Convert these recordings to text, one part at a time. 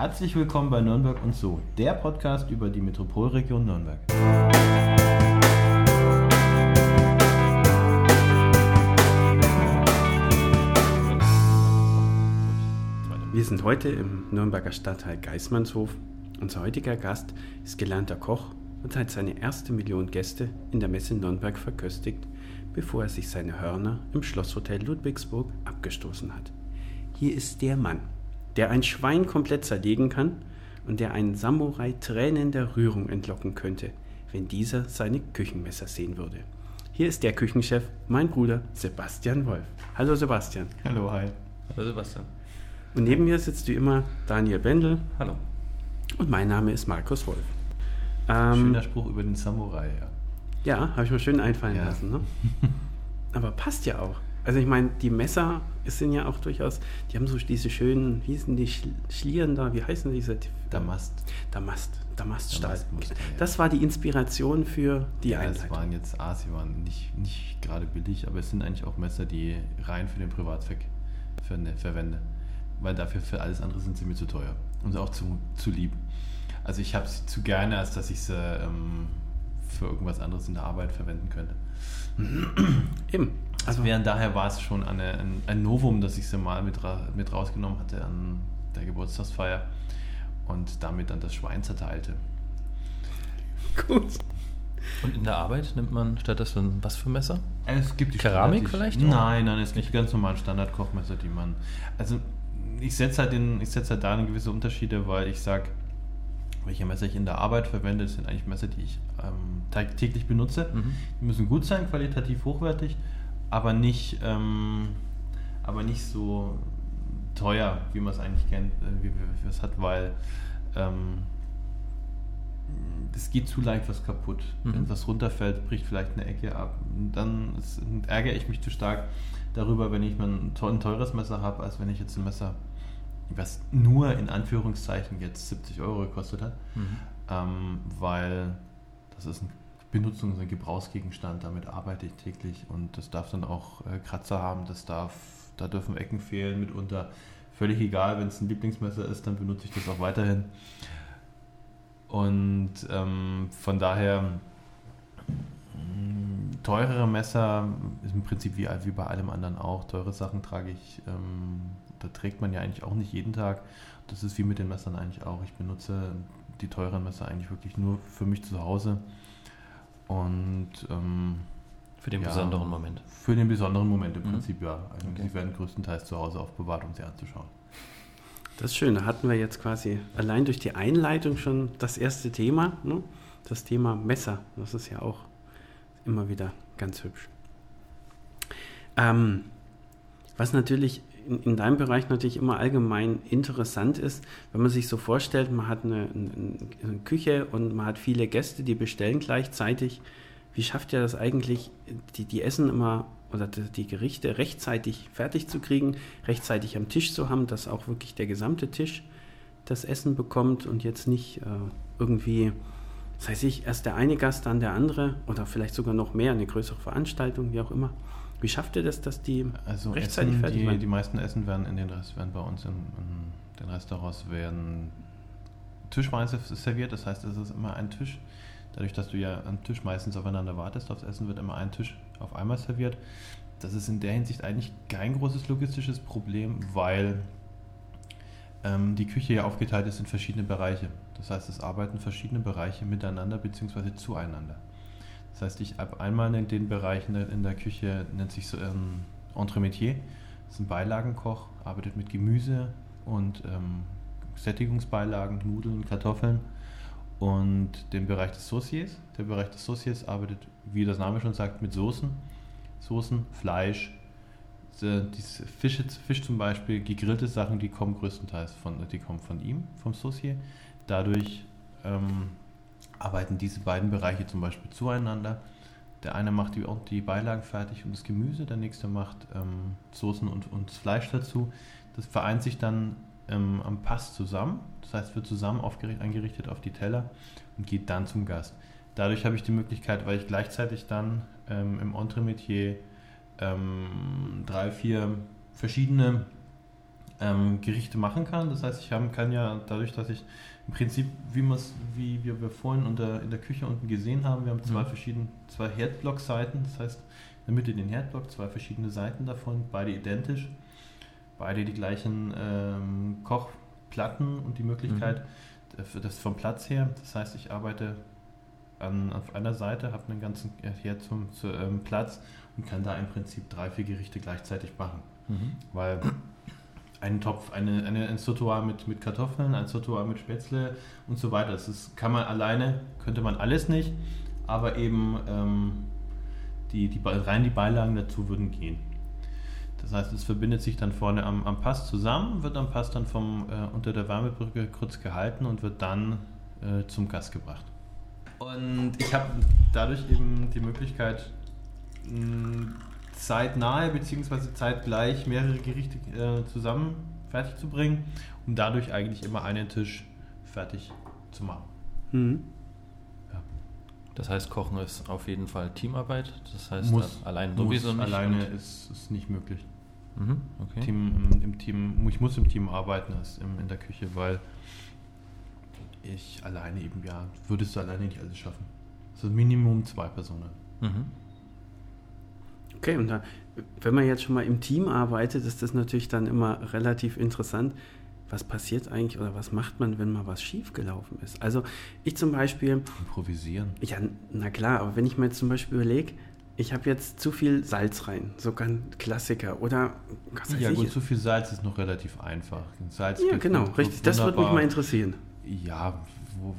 Herzlich willkommen bei Nürnberg und so, der Podcast über die Metropolregion Nürnberg. Wir sind heute im Nürnberger Stadtteil Geismannshof. Unser heutiger Gast ist gelernter Koch und hat seine erste Million Gäste in der Messe Nürnberg verköstigt, bevor er sich seine Hörner im Schlosshotel Ludwigsburg abgestoßen hat. Hier ist der Mann, der ein Schwein komplett zerlegen kann und der einen Samurai Tränen der Rührung entlocken könnte, wenn dieser seine Küchenmesser sehen würde. Hier ist der Küchenchef, mein Bruder Sebastian Wolf. Hallo Sebastian. Hallo, hi. Hallo Sebastian. Und neben mir sitzt wie immer Daniel Bendel Hallo. und mein Name ist Markus Wolf. Ähm, Schöner Spruch über den Samurai, ja. Ja, habe ich mir schön einfallen Ja. lassen. Ne? Aber passt ja auch. Also ich meine, die Messer sind ja auch durchaus, die haben so diese schönen, wie hießen die Schl- Schlieren da, wie heißen diese? Damast. Damast, Damaststahl. Damastmuster, ja. Das war die Inspiration für die ja, es Einleitung. waren jetzt A, sie waren nicht, nicht gerade billig, aber es sind eigentlich auch Messer, die rein für den Privatzweck verwende. verwende. Weil dafür für alles andere sind sie mir zu teuer und auch zu, zu lieb. Also ich habe sie zu gerne, als dass ich sie ähm, für irgendwas anderes in der Arbeit verwenden könnte. Eben. Also während daher war es schon eine, ein, ein Novum, dass ich sie mal mit, mit rausgenommen hatte an der Geburtstagsfeier und damit dann das Schwein zerteilte. gut. Und in der Arbeit nimmt man stattdessen was für Messer? Es gibt die Keramik Standard- vielleicht? Nein, nein, es gibt ganz normalen Standardkochmesser, die man. Also ich setze halt, den- ich setze halt da gewisse Unterschiede, weil ich sage, welche Messer ich in der Arbeit verwende, das sind eigentlich Messer, die ich ähm, täglich benutze. Mhm. Die müssen gut sein, qualitativ hochwertig, aber nicht, ähm, aber nicht so teuer, wie man es eigentlich kennt, äh, wie, wie, es hat, weil ähm, es geht zu leicht was kaputt. Mhm. Wenn was runterfällt, bricht vielleicht eine Ecke ab. Und dann ist, ärgere ich mich zu stark darüber, wenn ich mal ein, ein teures Messer habe, als wenn ich jetzt ein Messer, was nur in Anführungszeichen jetzt 70 Euro gekostet hat, Mhm. ähm, weil das ist ein Benutzungs- und Gebrauchsgegenstand, damit arbeite ich täglich und das darf dann auch äh, Kratzer haben, das darf, da dürfen Ecken fehlen mitunter. Völlig egal, wenn es ein Lieblingsmesser ist, dann benutze ich das auch weiterhin. Und ähm, von daher mh, teurere Messer ist im Prinzip wie, wie bei allem anderen auch. Teure Sachen trage ich, ähm, da trägt man ja eigentlich auch nicht jeden Tag. Das ist wie mit den Messern eigentlich auch. Ich benutze die teuren Messer eigentlich wirklich nur für mich zu Hause. Und ähm, Für den Ja. besonderen Moment. für den besonderen Moment im Mhm. Prinzip ja. Also Okay. Sie werden größtenteils zu Hause aufbewahrt, um sie anzuschauen. Das ist schön. Da hatten wir jetzt quasi allein durch die Einleitung schon das erste Thema, ne? das Thema Messer. Das ist ja auch immer wieder ganz hübsch. Ähm, was natürlich in, in deinem Bereich natürlich immer allgemein interessant ist, wenn man sich so vorstellt, man hat eine, eine, Küche und man hat viele Gäste, die bestellen gleichzeitig. Wie schafft ihr das eigentlich, die, die Essen immer oder die, die Gerichte rechtzeitig fertig zu kriegen, rechtzeitig am Tisch zu haben, dass auch wirklich der gesamte Tisch das Essen bekommt und jetzt nicht äh, irgendwie, das heißt ich, erst der eine Gast, dann der andere oder vielleicht sogar noch mehr, eine größere Veranstaltung, wie auch immer. Wie schafft ihr das, dass die Also rechtzeitig Essen, fertig die, werden? die meisten Essen werden in den Rest, werden bei uns in, in den Restaurants werden tischweise serviert, das heißt, es ist immer ein Tisch. Dadurch, dass du ja am Tisch meistens aufeinander wartest, aufs Essen wird immer ein Tisch auf einmal serviert. Das ist in der Hinsicht eigentlich kein großes logistisches Problem, weil ähm, die Küche ja aufgeteilt ist in verschiedene Bereiche. Das heißt, es arbeiten verschiedene Bereiche miteinander bzw. zueinander. Das heißt, ich habe einmal in den Bereichen in der Küche, nennt sich so ähm, Entremetier, das ist ein Beilagenkoch, arbeitet mit Gemüse und ähm, Sättigungsbeilagen, Nudeln, Kartoffeln und den Bereich des Sauciers. Der Bereich des Sauciers arbeitet, wie das Name schon sagt, mit Soßen, Soßen, Fleisch, äh, diese Fische, Fisch zum Beispiel, gegrillte Sachen, die kommen größtenteils von, die kommen von ihm, vom Saucier. Dadurch ähm, arbeiten diese beiden Bereiche zum Beispiel zueinander. Der eine macht die, die Beilagen fertig und das Gemüse, der nächste macht ähm, Soßen und, und das Fleisch dazu. Das vereint sich dann ähm, am Pass zusammen. Das heißt, wird zusammen aufgerichtet, eingerichtet auf die Teller und geht dann zum Gast. Dadurch habe ich die Möglichkeit, weil ich gleichzeitig dann ähm, im Entremetier ähm, drei, vier verschiedene ähm, Gerichte machen kann. Das heißt, ich haben, kann ja dadurch, dass ich im Prinzip, wie, wie wir, wir vorhin unter, in der Küche unten gesehen haben, wir haben zwei mhm. verschiedene, zwei Herdblockseiten, das heißt in der Mitte den Herdblock, zwei verschiedene Seiten davon, beide identisch, beide die gleichen ähm, Kochplatten und die Möglichkeit, mhm. das vom Platz her, das heißt, ich arbeite an, auf einer Seite, habe einen ganzen Herd zum, zum ähm, Platz und kann da im Prinzip drei, vier Gerichte gleichzeitig machen. Mhm. Weil einen Topf, eine, eine, ein Sautoir mit, mit Kartoffeln, ein Sautoir mit Spätzle und so weiter. Das ist, kann man alleine, könnte man alles nicht, aber eben ähm, die, die, rein die Beilagen dazu würden gehen. Das heißt, es verbindet sich dann vorne am, am Pass zusammen, wird am Pass dann vom, äh, unter der Wärmebrücke kurz gehalten und wird dann äh, zum Gas gebracht. Und ich habe dadurch eben die Möglichkeit, mh, zeitnahe bzw. zeitgleich mehrere Gerichte äh, zusammen fertig zu bringen, um dadurch eigentlich immer einen Tisch fertig zu machen. Mhm. Ja. Das heißt, Kochen ist auf jeden Fall Teamarbeit. Das heißt, muss, allein sowieso nicht. Alleine ist, ist nicht möglich. Mhm, okay. Team, im, im, Team, ich muss im Team arbeiten in der Küche, weil ich alleine eben, ja, würdest du alleine nicht alles schaffen. Also Minimum zwei Personen. Mhm. Okay, und da, wenn man jetzt schon mal im Team arbeitet, ist das natürlich dann immer relativ interessant. Was passiert eigentlich oder was macht man, wenn mal was schiefgelaufen ist? Also ich zum Beispiel. Improvisieren. Ja, na klar, aber wenn ich mir jetzt zum Beispiel überlege, ich habe jetzt zu viel Salz rein, so ganz Klassiker. Oder was Ja, gut, zu viel Salz ist noch relativ einfach. Salz ja, genau, richtig. Das würde mich mal interessieren. Ja,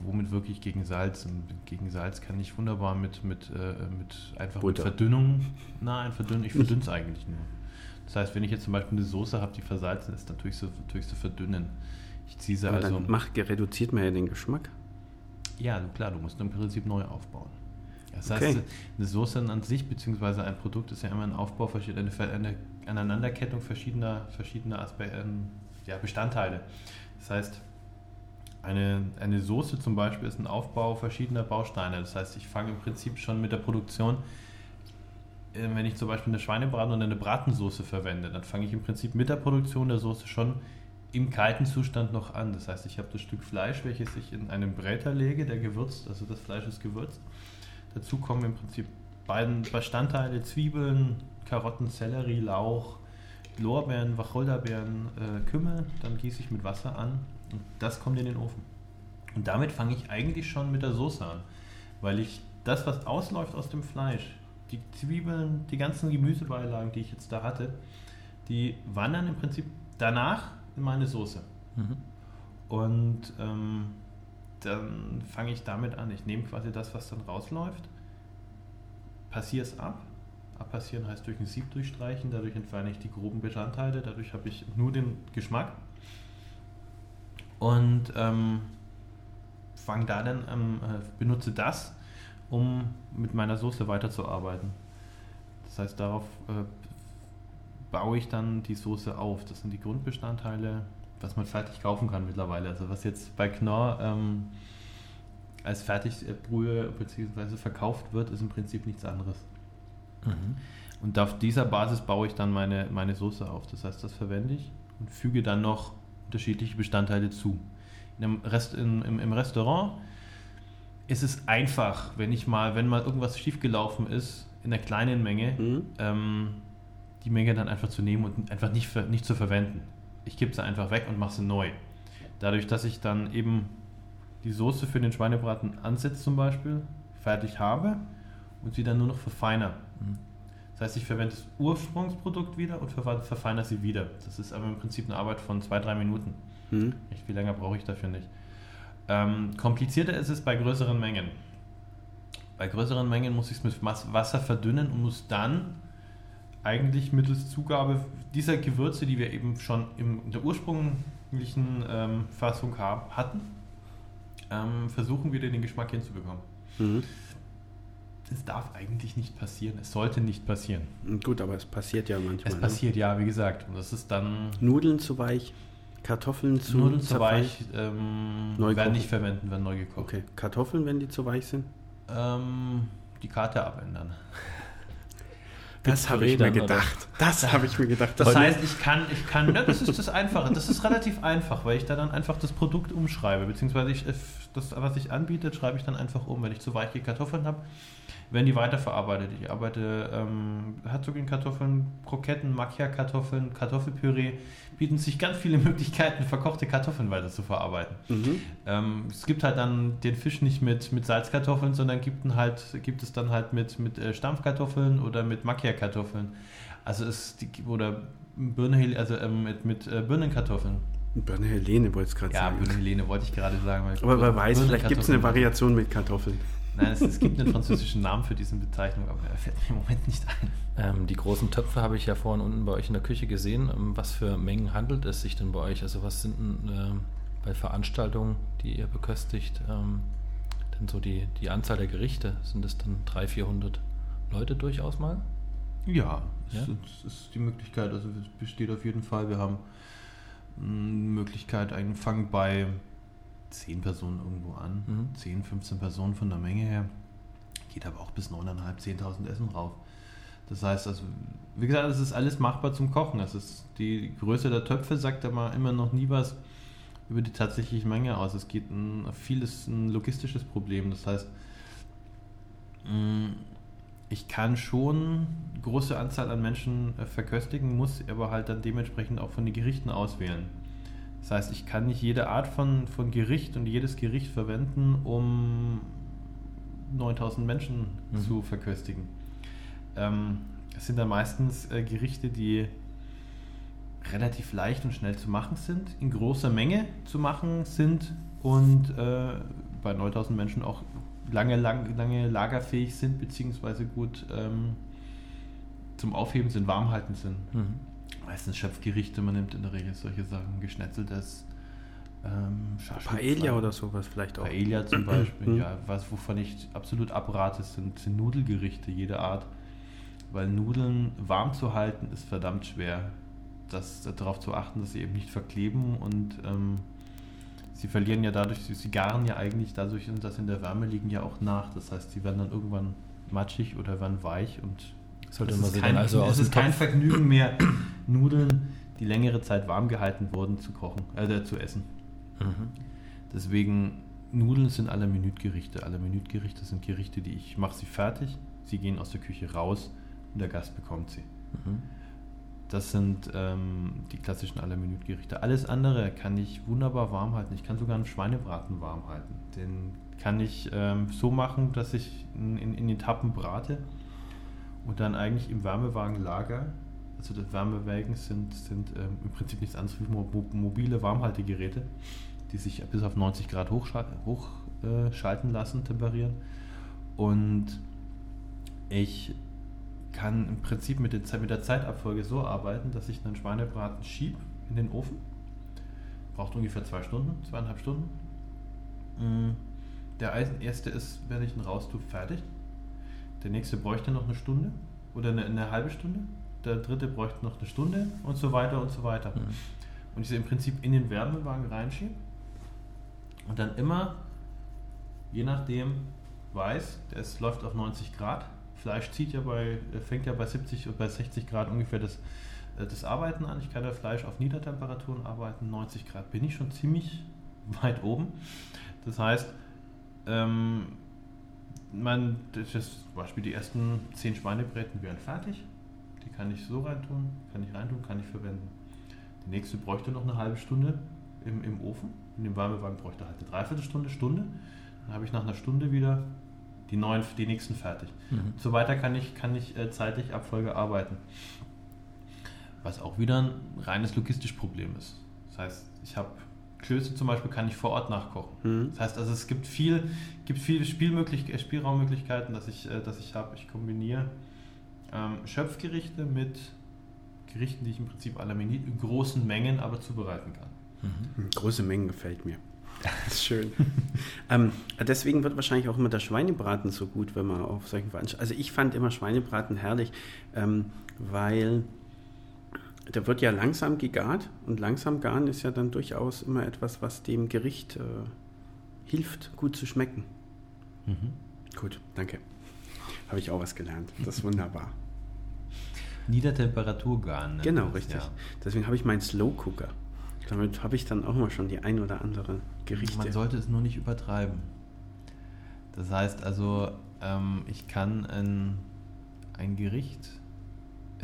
womit wirklich gegen Salz? Und gegen Salz kann ich wunderbar mit, mit, äh, mit einfach mit Verdünnung. Nein, verdünnen, ich verdünne es eigentlich nur. Das heißt, wenn ich jetzt zum Beispiel eine Soße habe, die versalzen ist, dann tue ich sie, tue ich sie verdünnen. Ich ziehe sie Aber also. Dann macht, reduziert man ja den Geschmack. Ja, klar, du musst im Prinzip neu aufbauen. Das okay. heißt, eine Soße an sich, beziehungsweise ein Produkt ist ja immer ein Aufbau, eine, eine Aneinanderkettung verschiedener, verschiedener Aspekte, ähm, ja, Bestandteile. Das heißt, eine, eine Soße zum Beispiel ist ein Aufbau verschiedener Bausteine. Das heißt, ich fange im Prinzip schon mit der Produktion, äh, wenn ich zum Beispiel eine Schweinebraten oder eine Bratensoße verwende, dann fange ich im Prinzip mit der Produktion der Soße schon im kalten Zustand noch an. Das heißt, ich habe das Stück Fleisch, welches ich in einen Bräter lege, der gewürzt, also das Fleisch ist gewürzt. Dazu kommen im Prinzip beiden Bestandteile, Zwiebeln, Karotten, Sellerie, Lauch, Lorbeeren, Wacholderbeeren, äh, Kümmel. Dann gieße ich mit Wasser an und das kommt in den Ofen. Und damit fange ich eigentlich schon mit der Soße an, weil ich das, was ausläuft aus dem Fleisch, die Zwiebeln, die ganzen Gemüsebeilagen, die ich jetzt da hatte, die wandern im Prinzip danach in meine Soße. Mhm. Und ähm, dann fange ich damit an. Ich nehme quasi das, was dann rausläuft, passiere es ab. Abpassieren heißt durch ein Sieb durchstreichen, dadurch entferne ich die groben Bestandteile, dadurch habe ich nur den Geschmack und ähm, fange da dann, ähm, äh, benutze das, um mit meiner Soße weiterzuarbeiten. Das heißt, darauf äh, baue ich dann die Soße auf. Das sind die Grundbestandteile, was man fertig kaufen kann mittlerweile. Also was jetzt bei Knorr ähm, als Fertigbrühe bzw. verkauft wird, ist im Prinzip nichts anderes. Mhm. Und auf dieser Basis baue ich dann meine, meine Soße auf. Das heißt, das verwende ich und füge dann noch unterschiedliche Bestandteile zu. Rest, in, im, Im Restaurant ist es einfach, wenn ich mal, wenn mal irgendwas schiefgelaufen ist, in einer kleinen Menge, mhm. ähm, die Menge dann einfach zu nehmen und einfach nicht, nicht zu verwenden. Ich gebe sie einfach weg und mache sie neu. Dadurch, dass ich dann eben die Soße für den Schweinebraten ansetze zum Beispiel, fertig habe und sie dann nur noch verfeiner. Mhm. Das heißt, ich verwende das Ursprungsprodukt wieder und verfeinere sie wieder. Das ist aber im Prinzip eine Arbeit von zwei, drei Minuten. Mhm. Echt viel länger brauche ich dafür nicht. Ähm, komplizierter ist es bei größeren Mengen. Bei größeren Mengen muss ich es mit Wasser verdünnen und muss dann eigentlich mittels Zugabe dieser Gewürze, die wir eben schon in der ursprünglichen ähm, Fassung haben, hatten, ähm, versuchen wieder den Geschmack hinzubekommen. Mhm es darf eigentlich nicht passieren. Es sollte nicht passieren. Gut, aber es passiert ja manchmal. Es ne? passiert, ne? ja, wie gesagt. Und das ist dann. Nudeln zu weich, Kartoffeln zu Nudeln zu weich ähm, werden nicht verwenden, werden neu gekocht. Okay. Kartoffeln, wenn die zu weich sind? Ähm, die Karte abändern. Das habe ich mir gedacht. Das habe ich mir gedacht. Das heißt, ich kann, ich kann, ja, das ist das Einfache. Das ist relativ einfach, weil ich da dann einfach das Produkt umschreibe, beziehungsweise ich, äh, das, was ich anbiete, schreibe ich dann einfach um. Wenn ich zu weiche Kartoffeln habe, werden die weiterverarbeitet. Ich arbeite ähm, Herzogin-Kartoffeln, Kroketten, Macchia-Kartoffeln, Kartoffelpüree, bieten sich ganz viele Möglichkeiten, verkochte Kartoffeln weiter zu verarbeiten. Mhm. Ähm, es gibt halt dann den Fisch nicht mit, mit Salzkartoffeln, sondern gibt, halt, gibt es dann halt mit, mit äh, Stampfkartoffeln oder mit Macchia-Kartoffeln. Also es, oder Birne, also ähm, mit, mit äh, Birnenkartoffeln. Birne Helene wollte ich gerade ja, sagen. Ja, Birne Helene wollte ich gerade sagen. Aber wer weiß, vielleicht gibt es eine Variation mit Kartoffeln. Nein, es, es, gibt einen französischen Namen für diese Bezeichnung, aber er fällt mir im Moment nicht ein. Ähm, die großen Töpfe habe ich ja vorhin unten bei euch in der Küche gesehen. Ähm, was für Mengen handelt es sich denn bei euch? Also was sind denn äh, bei Veranstaltungen, die ihr beköstigt, ähm, denn so die, die Anzahl der Gerichte? Sind es dann 300, 400 Leute durchaus mal? Ja, ja? Es, ist die Möglichkeit, also es besteht auf jeden Fall. Wir haben eine Möglichkeit, einen Fang bei 10 Personen irgendwo an. Mhm. 10, 15 Personen von der Menge her. Geht aber auch bis 9.500, 10.000 Essen rauf. Das heißt, also, wie gesagt, es ist alles machbar zum Kochen. Es ist die Größe der Töpfe sagt aber immer noch nie was über die tatsächliche Menge aus. Es geht ein, vieles ein logistisches Problem. Das heißt, mm, ich kann schon große Anzahl an Menschen äh, verköstigen, muss aber halt dann dementsprechend auch von den Gerichten auswählen. Das heißt, ich kann nicht jede Art von, von Gericht und jedes Gericht verwenden, um 9000 Menschen mhm. zu verköstigen. Ähm, es sind dann meistens äh, Gerichte, die relativ leicht und schnell zu machen sind, in großer Menge zu machen sind und äh, bei 9000 Menschen auch lange, lang, lange lagerfähig sind, beziehungsweise gut ähm, zum Aufheben sind, warm halten sind. Mhm meistens Schöpfgerichte, man nimmt in der Regel solche Sachen, geschnetzeltes ähm, Paella oder sowas vielleicht auch. Paella zum Beispiel, mhm. ja, was wovon ich absolut abrate, sind, sind Nudelgerichte jeder Art. Weil Nudeln warm zu halten ist verdammt schwer. Das, darauf zu achten, dass sie eben nicht verkleben und ähm, sie verlieren ja dadurch, sie garen ja eigentlich dadurch, dass sie in der Wärme liegen, ja auch nach. Das heißt, sie werden dann irgendwann matschig oder werden weich und sollte man kein, dann also aus Es ist kein Vergnügen mehr, Nudeln, die längere Zeit warm gehalten wurden, zu kochen, äh, zu essen. Mhm. Deswegen, Nudeln sind alle Minütgerichte. Alle Minütgerichte sind Gerichte, die ich mache sie fertig, sie gehen aus der Küche raus und der Gast bekommt sie. Mhm. Das sind ähm, die klassischen aller Minütgerichte. Alles andere kann ich wunderbar warm halten. Ich kann sogar einen Schweinebraten warm halten. Den kann ich ähm, so machen, dass ich in, in, in Etappen brate und dann eigentlich im Wärmewagenlager, also das Wärmewägen sind, sind ähm, im Prinzip nichts anderes wie mobile Warmhaltegeräte, die sich bis auf 90 Grad hochschalten, hochschalten lassen, temperieren. Und ich kann im Prinzip mit der, mit der Zeitabfolge so arbeiten, dass ich einen Schweinebraten schiebe in den Ofen. Braucht ungefähr zwei Stunden, zweieinhalb Stunden. Mm, der erste ist, wenn ich ihn raus tue, fertig. Der nächste bräuchte noch eine Stunde oder eine, eine halbe Stunde. Der dritte bräuchte noch eine Stunde und so weiter und so weiter. Mhm. Und ich sie im Prinzip in den Wärmewagen reinschiebe und dann immer, je nachdem, weiß, es läuft auf 90 Grad. Fleisch zieht ja bei, fängt ja bei 70 oder bei 60 Grad ungefähr das, äh, das Arbeiten an. Ich kann ja Fleisch auf Niedertemperaturen arbeiten. 90 Grad bin ich schon ziemlich weit oben. Das heißt, ähm, man, das ist zum Beispiel die ersten 10 Schweinebräten wären fertig. Die kann ich so reintun, kann ich reintun, kann ich verwenden. Die nächste bräuchte noch eine halbe Stunde im, im Ofen. In dem Wärmewagen bräuchte halt eine Dreiviertelstunde, Stunde. Dann habe ich nach einer Stunde wieder die, neuen, die nächsten fertig. Mhm. So weiter kann ich, kann ich äh, zeitlich Abfolge arbeiten. Was auch wieder ein reines logistisch Problem ist. Das heißt, ich habe Klöße zum Beispiel kann ich vor Ort nachkochen. Mhm. Das heißt also, es gibt viel, gibt viele Spielmöglichkeiten, Spielraummöglichkeiten, dass ich, äh, dass ich habe. Ich kombiniere ähm, Schöpfgerichte mit Gerichten, die ich im Prinzip à la in großen Mengen aber zubereiten kann. Mhm. Große Mengen gefällt mir. Das ist schön. ähm, deswegen wird wahrscheinlich auch immer der Schweinebraten so gut, wenn man auf solchen Veranstaltungen. Also ich fand immer Schweinebraten herrlich, ähm, weil der wird ja langsam gegart und langsam garen ist ja dann durchaus immer etwas, was dem Gericht äh, hilft, gut zu schmecken. Mhm. Gut, danke. Habe ich auch was gelernt. Das ist wunderbar. Niedertemperaturgarn. nennt Genau, das, richtig. ja. Deswegen habe ich meinen Slow Cooker. Damit habe ich dann auch mal schon die ein oder andere Gerichte. Man sollte es nur nicht übertreiben. Das heißt also, ähm, ich kann ein, ein Gericht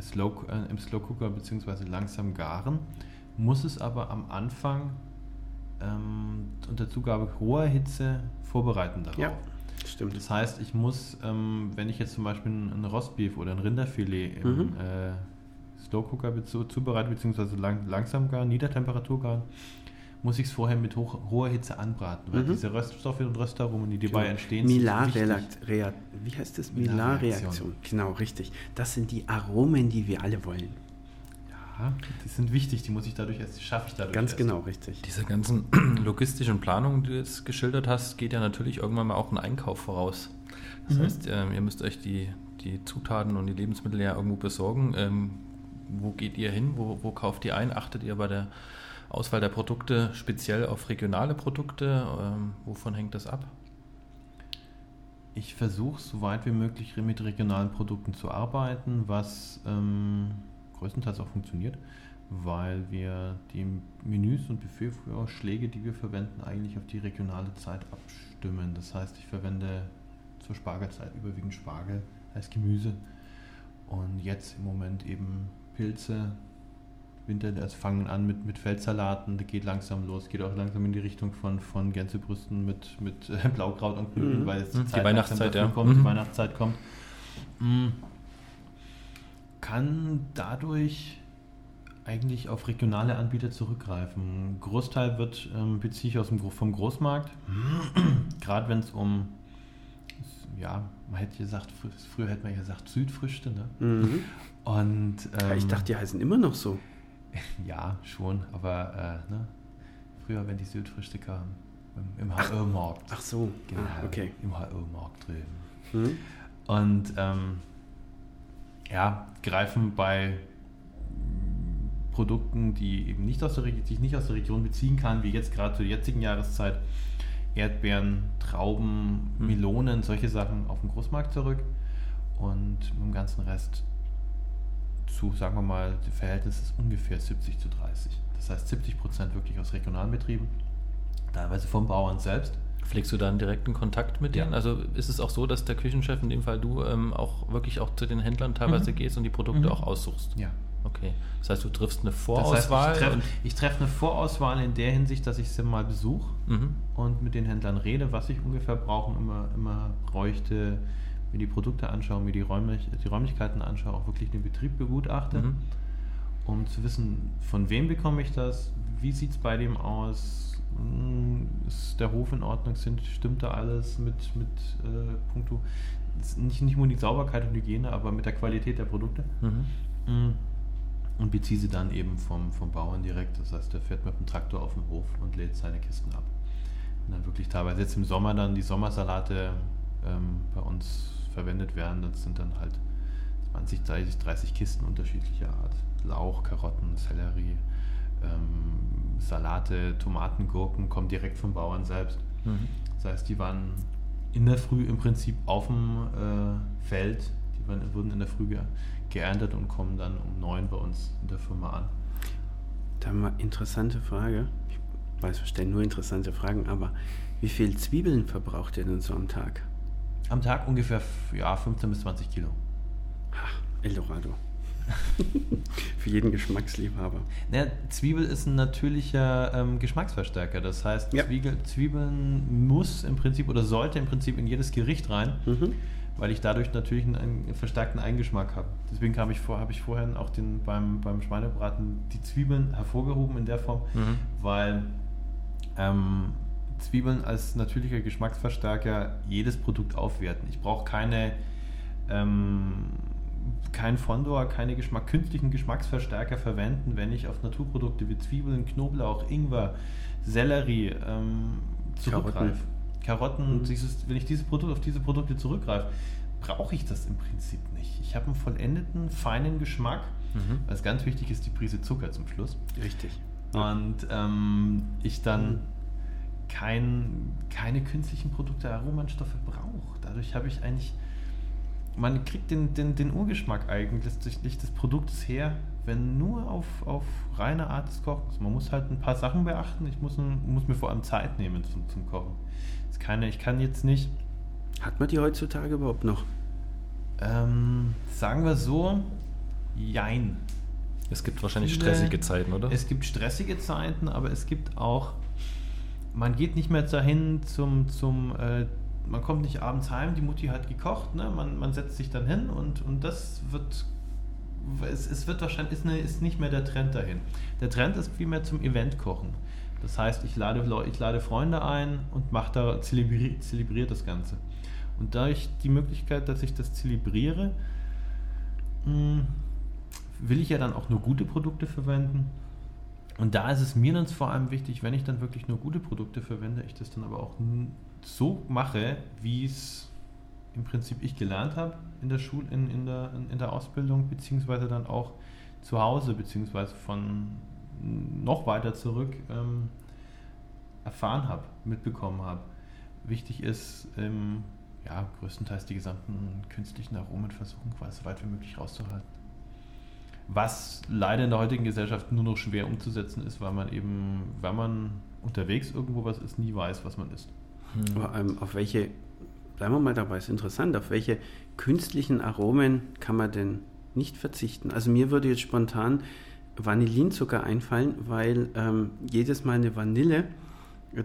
slow, äh, im Slow Cooker bzw. langsam garen, muss es aber am Anfang ähm, unter Zugabe hoher Hitze vorbereiten darauf. Ja, stimmt. Das heißt, ich muss, ähm, wenn ich jetzt zum Beispiel ein Rostbeef oder ein Rinderfilet im Mhm. äh, Slow Cooker zubereite, beziehungsweise lang, langsam garen, Niedertemperatur garen, muss ich es vorher mit hoch, hoher Hitze anbraten, weil Mhm. diese Röststoffe und Röstaromen, die dabei Genau. entstehen, sind wichtig. Milar-Reaktion. Wie heißt das? Milar-Reaktion. Milar-Reaktion. Genau, richtig. Das sind die Aromen, die wir alle wollen. Ja, die sind wichtig, die muss ich dadurch erst, die schaffe ich dadurch Ganz erst. genau, richtig. Diese ganzen logistischen Planungen, die du jetzt geschildert hast, geht ja natürlich irgendwann mal auch ein Einkauf voraus. Das Mhm. heißt, ähm, ihr müsst euch die, die Zutaten und die Lebensmittel ja irgendwo besorgen. Ähm, wo geht ihr hin? Wo, wo kauft ihr ein? Achtet ihr bei der Auswahl der Produkte speziell auf regionale Produkte? Ähm, wovon hängt das ab? Ich versuche so weit wie möglich mit regionalen Produkten zu arbeiten, was ähm, größtenteils auch funktioniert, weil wir die Menüs und Buffetvorschläge, die wir verwenden, eigentlich auf die regionale Zeit abstimmen. Das heißt, ich verwende zur Spargelzeit überwiegend Spargel als Gemüse und jetzt im Moment eben Pilze. Winter, also fangen an mit, mit Feldsalaten, das geht langsam los, geht auch langsam in die Richtung von, von Gänsebrüsten mit, mit äh, Blaukraut und Knödel, Mhm. weil Mhm, die Zeit Weihnachtszeit, ja. kommt, die Mhm. Weihnachtszeit kommt. Mm. Kann dadurch eigentlich auf regionale Anbieter zurückgreifen. Ein Großteil wird ähm, beziehe ich aus dem, vom Großmarkt, gerade wenn es um ja, man hätte gesagt, fr- früher hätte man ja gesagt Südfrüchte, ne? Mhm. Und ähm, ich dachte, die heißen immer noch so. Ja, schon, aber äh, ne? früher, wenn die Südfrüchte kamen, im, im HR-Markt. Ach so, Genau, ah, okay. im HR-Markt drüben. Mhm. Und ähm, ja, greifen bei Produkten, die eben nicht aus der, Reg- die ich nicht aus der Region beziehen kann, wie jetzt gerade zur jetzigen Jahreszeit, Erdbeeren, Trauben, Hm. Melonen, solche Sachen auf den Großmarkt zurück und mit dem ganzen Rest zu, sagen wir mal, das Verhältnis ist ungefähr 70 zu 30. Das heißt 70 Prozent wirklich aus regionalen Betrieben, teilweise vom Bauern selbst. Pflegst du da einen direkten Kontakt mit Ja. denen? Also ist es auch so, dass der Küchenchef, in dem Fall du, ähm, auch wirklich auch zu den Händlern teilweise Mhm. gehst und die Produkte Mhm. auch aussuchst? Ja. Okay. Das heißt, du triffst eine Das Vorauswahl heißt, ich treffe treff eine Vorauswahl in der Hinsicht, dass ich sie mal besuche mhm. und mit den Händlern rede, was ich ungefähr brauche, immer, immer bräuchte, mir die Produkte anschaue, mir die, Räumlich die Räumlichkeiten anschaue, auch wirklich den Betrieb begutachte, Mhm. um zu wissen, von wem bekomme ich das, wie sieht es bei dem aus, Hm, ist der Hof in Ordnung, sind, stimmt da alles mit, mit äh, puncto, nicht, nicht nur die Sauberkeit und Hygiene, aber mit der Qualität der Produkte. Mhm. Mm. Und beziehe sie dann eben vom, vom Bauern direkt. Das heißt, der fährt mit dem Traktor auf den Hof und lädt seine Kisten ab. Und dann wirklich teilweise jetzt im Sommer dann die Sommersalate ähm, bei uns verwendet werden. Das sind dann halt 20, 30, 30 Kisten unterschiedlicher Art. Lauch, Karotten, Sellerie, ähm, Salate, Tomaten, Gurken kommen direkt vom Bauern selbst. Mhm. Das heißt, die waren in der Früh im Prinzip auf dem äh, Feld, die waren, wurden in der Früh ge geerntet und kommen dann um neun bei uns in der Firma an. Da mal interessante Frage. Ich weiß, wir stellen nur interessante Fragen, aber wie viel Zwiebeln verbraucht ihr denn so am Tag? Am Tag ungefähr ja, 15 bis 20 Kilo. Ha, Eldorado. Für jeden Geschmacksliebhaber. Naja, Zwiebel ist ein natürlicher ähm, Geschmacksverstärker. Das heißt, Ja. Zwiebel, Zwiebeln muss im Prinzip oder sollte im Prinzip in jedes Gericht rein, Mhm. weil ich dadurch natürlich einen, einen verstärkten Eingeschmack habe. Deswegen habe ich, vor, habe ich vorhin auch den, beim, beim Schweinebraten die Zwiebeln hervorgehoben in der Form, Mhm. weil ähm, Zwiebeln als natürlicher Geschmacksverstärker jedes Produkt aufwerten. Ich brauche keine ähm, kein Fondor, keine Geschmack, künstlichen Geschmacksverstärker verwenden, wenn ich auf Naturprodukte wie Zwiebeln, Knoblauch, Ingwer, Sellerie ähm, zurückgreife. Karotten, Mhm. dieses, wenn ich dieses Produkt, auf diese Produkte zurückgreife, brauche ich das im Prinzip nicht. Ich habe einen vollendeten, feinen Geschmack. Mhm. Was ganz wichtig ist, die Prise Zucker zum Schluss. Richtig. Und ähm, ich dann Mhm. Kein, keine künstlichen Produkte, Aromenstoffe brauche. Dadurch habe ich eigentlich man kriegt den, den, den Urgeschmack eigentlich des Produktes her, wenn nur auf, auf reine Art des Kochens. Man muss halt ein paar Sachen beachten. Ich muss, muss mir vor allem Zeit nehmen zum, zum Kochen. Das keine, ich kann jetzt nicht. Hat man die heutzutage überhaupt noch? Ähm, sagen wir so, jein. Es gibt wahrscheinlich stressige Zeiten, oder? Es gibt stressige Zeiten, aber es gibt auch, man geht nicht mehr dahin zum, zum äh, man kommt nicht abends heim, die Mutti hat gekocht, ne? man, man setzt sich dann hin und, und das wird, es, es wird wahrscheinlich, ist, eine, ist nicht mehr der Trend dahin. Der Trend ist vielmehr zum Event kochen. Das heißt, ich lade, ich lade Freunde ein und mache da, zelebriere, zelebriere das Ganze. Und dadurch die Möglichkeit, dass ich das zelebriere, hm, will ich ja dann auch nur gute Produkte verwenden. Und da ist es mir dann vor allem wichtig, wenn ich dann wirklich nur gute Produkte verwende, ich das dann aber auch so mache, wie es im Prinzip ich gelernt habe in der Schule, in, in, der, in der Ausbildung, beziehungsweise dann auch zu Hause, beziehungsweise von noch weiter zurück ähm, erfahren habe, mitbekommen habe. Wichtig ist, ähm, ja, größtenteils die gesamten künstlichen Aromen versuchen, quasi so weit wie möglich rauszuhalten. Was leider in der heutigen Gesellschaft nur noch schwer umzusetzen ist, weil man eben, wenn man unterwegs irgendwo was ist, nie weiß, was man isst. Hm. Aber, ähm, auf welche, bleiben wir mal dabei, ist interessant, auf welche künstlichen Aromen kann man denn nicht verzichten? Also mir würde jetzt spontan Vanillinzucker einfallen, weil ähm, jedes Mal eine Vanille